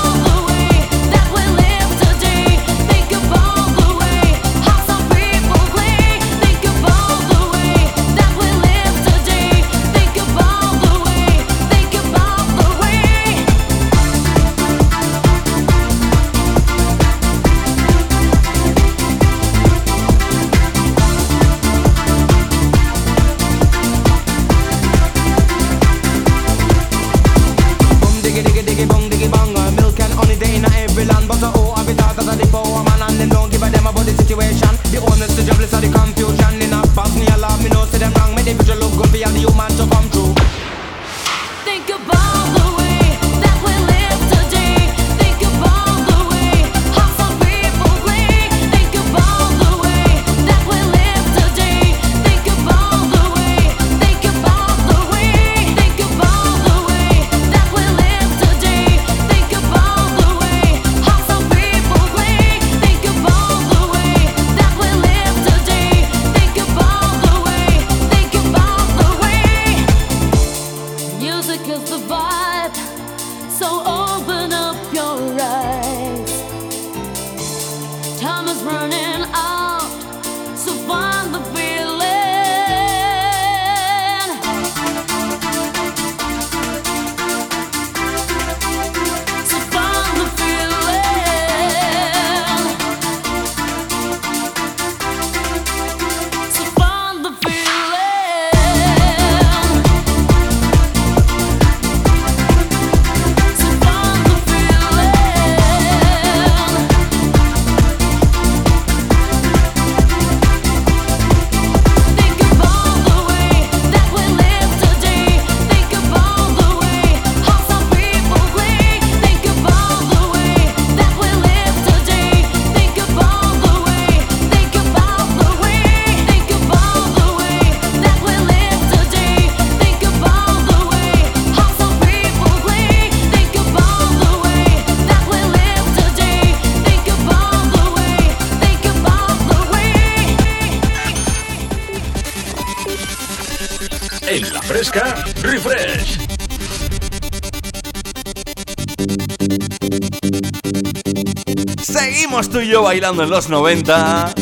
tú y yo bailando en los 90.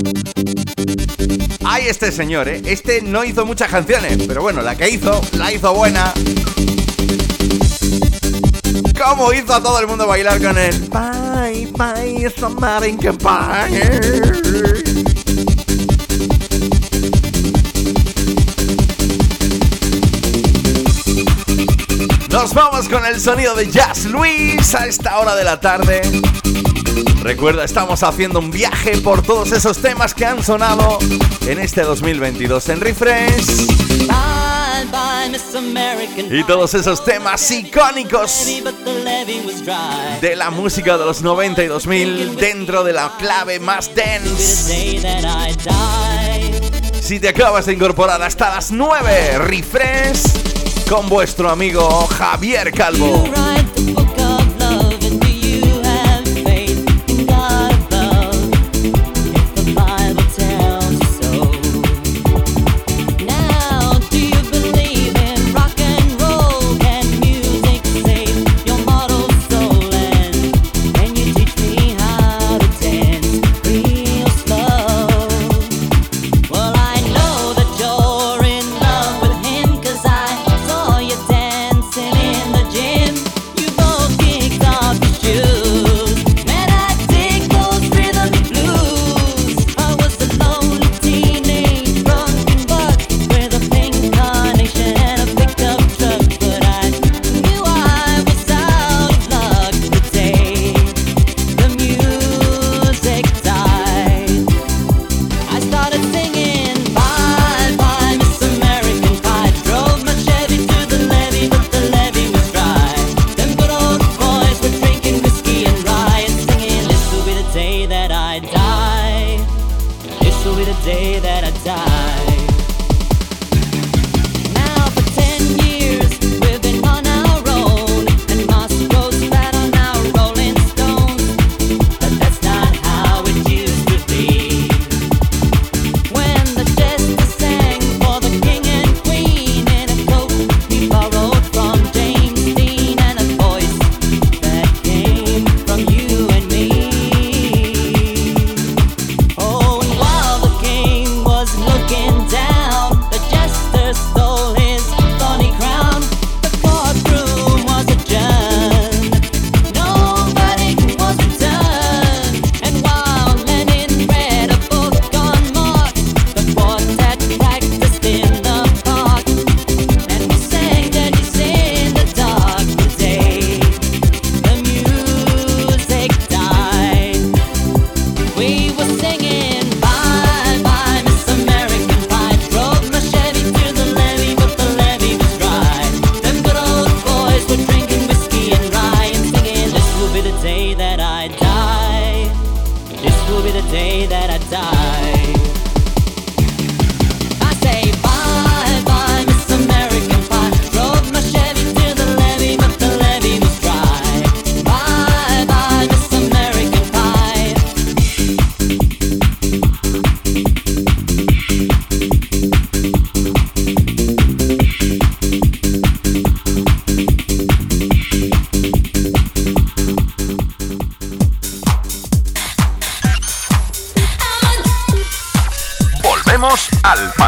Hay este señor, ¿eh? Este no hizo muchas canciones, pero bueno, la que hizo, la hizo buena. ¿Cómo hizo a todo el mundo bailar con él? Bye, bye, somebody can buy. Nos vamos con el sonido de Jazz Luis a esta hora de la tarde. Recuerda, estamos haciendo un viaje por todos esos temas que han sonado en este 2022 en Refresh. Y todos esos temas icónicos de la música de los 90 dentro de la clave más dance. Si te acabas de incorporar hasta las 9, Refresh con vuestro amigo Javier Calvo.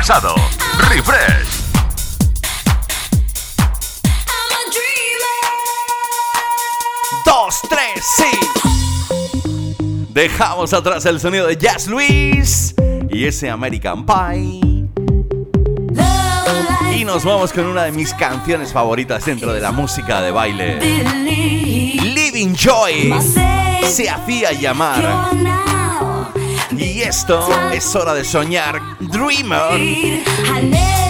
pasado. Refresh. Dos, tres, sí. Dejamos atrás el sonido de Jazz Luis y ese American Pie. Y nos vamos con una de mis canciones favoritas dentro de la música de baile. Living Joy se hacía llamar. Y esto es hora de soñar dreamer.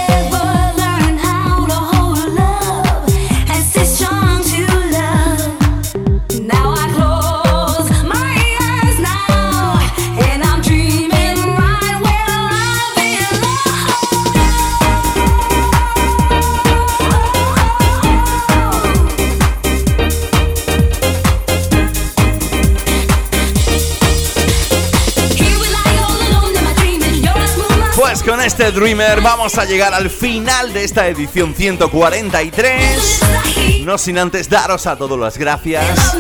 Este Dreamer, vamos a llegar al final de esta edición 143. No sin antes daros a todos las gracias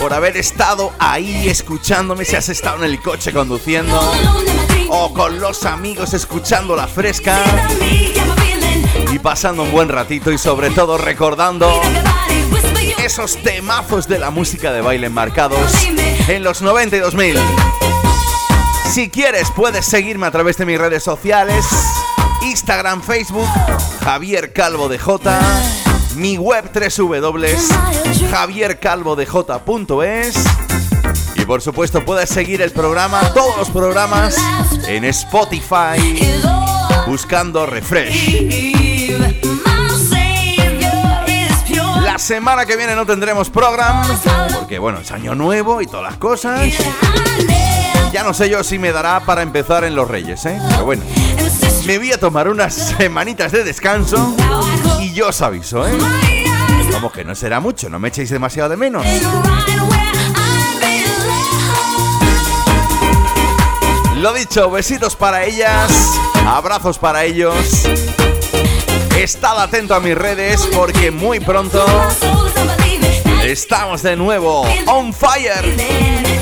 por haber estado ahí escuchándome si has estado en el coche conduciendo o con los amigos escuchando la fresca y pasando un buen ratito y sobre todo recordando esos temazos de la música de baile marcados en los 92.000. Si quieres puedes seguirme a través de mis redes sociales, Instagram, Facebook, Javier Calvo de J, mi web www.javiercalvodej.es y por supuesto puedes seguir el programa, todos los programas en Spotify buscando Refresh. La semana que viene no tendremos programa porque bueno, es año nuevo y todas las cosas. Ya no sé yo si me dará para empezar en los Reyes, ¿eh? Pero bueno, me voy a tomar unas semanitas de descanso y yo os aviso, ¿eh? Vamos que no será mucho, no me echéis demasiado de menos. Lo dicho, besitos para ellas, abrazos para ellos. Estad atento a mis redes porque muy pronto estamos de nuevo on fire.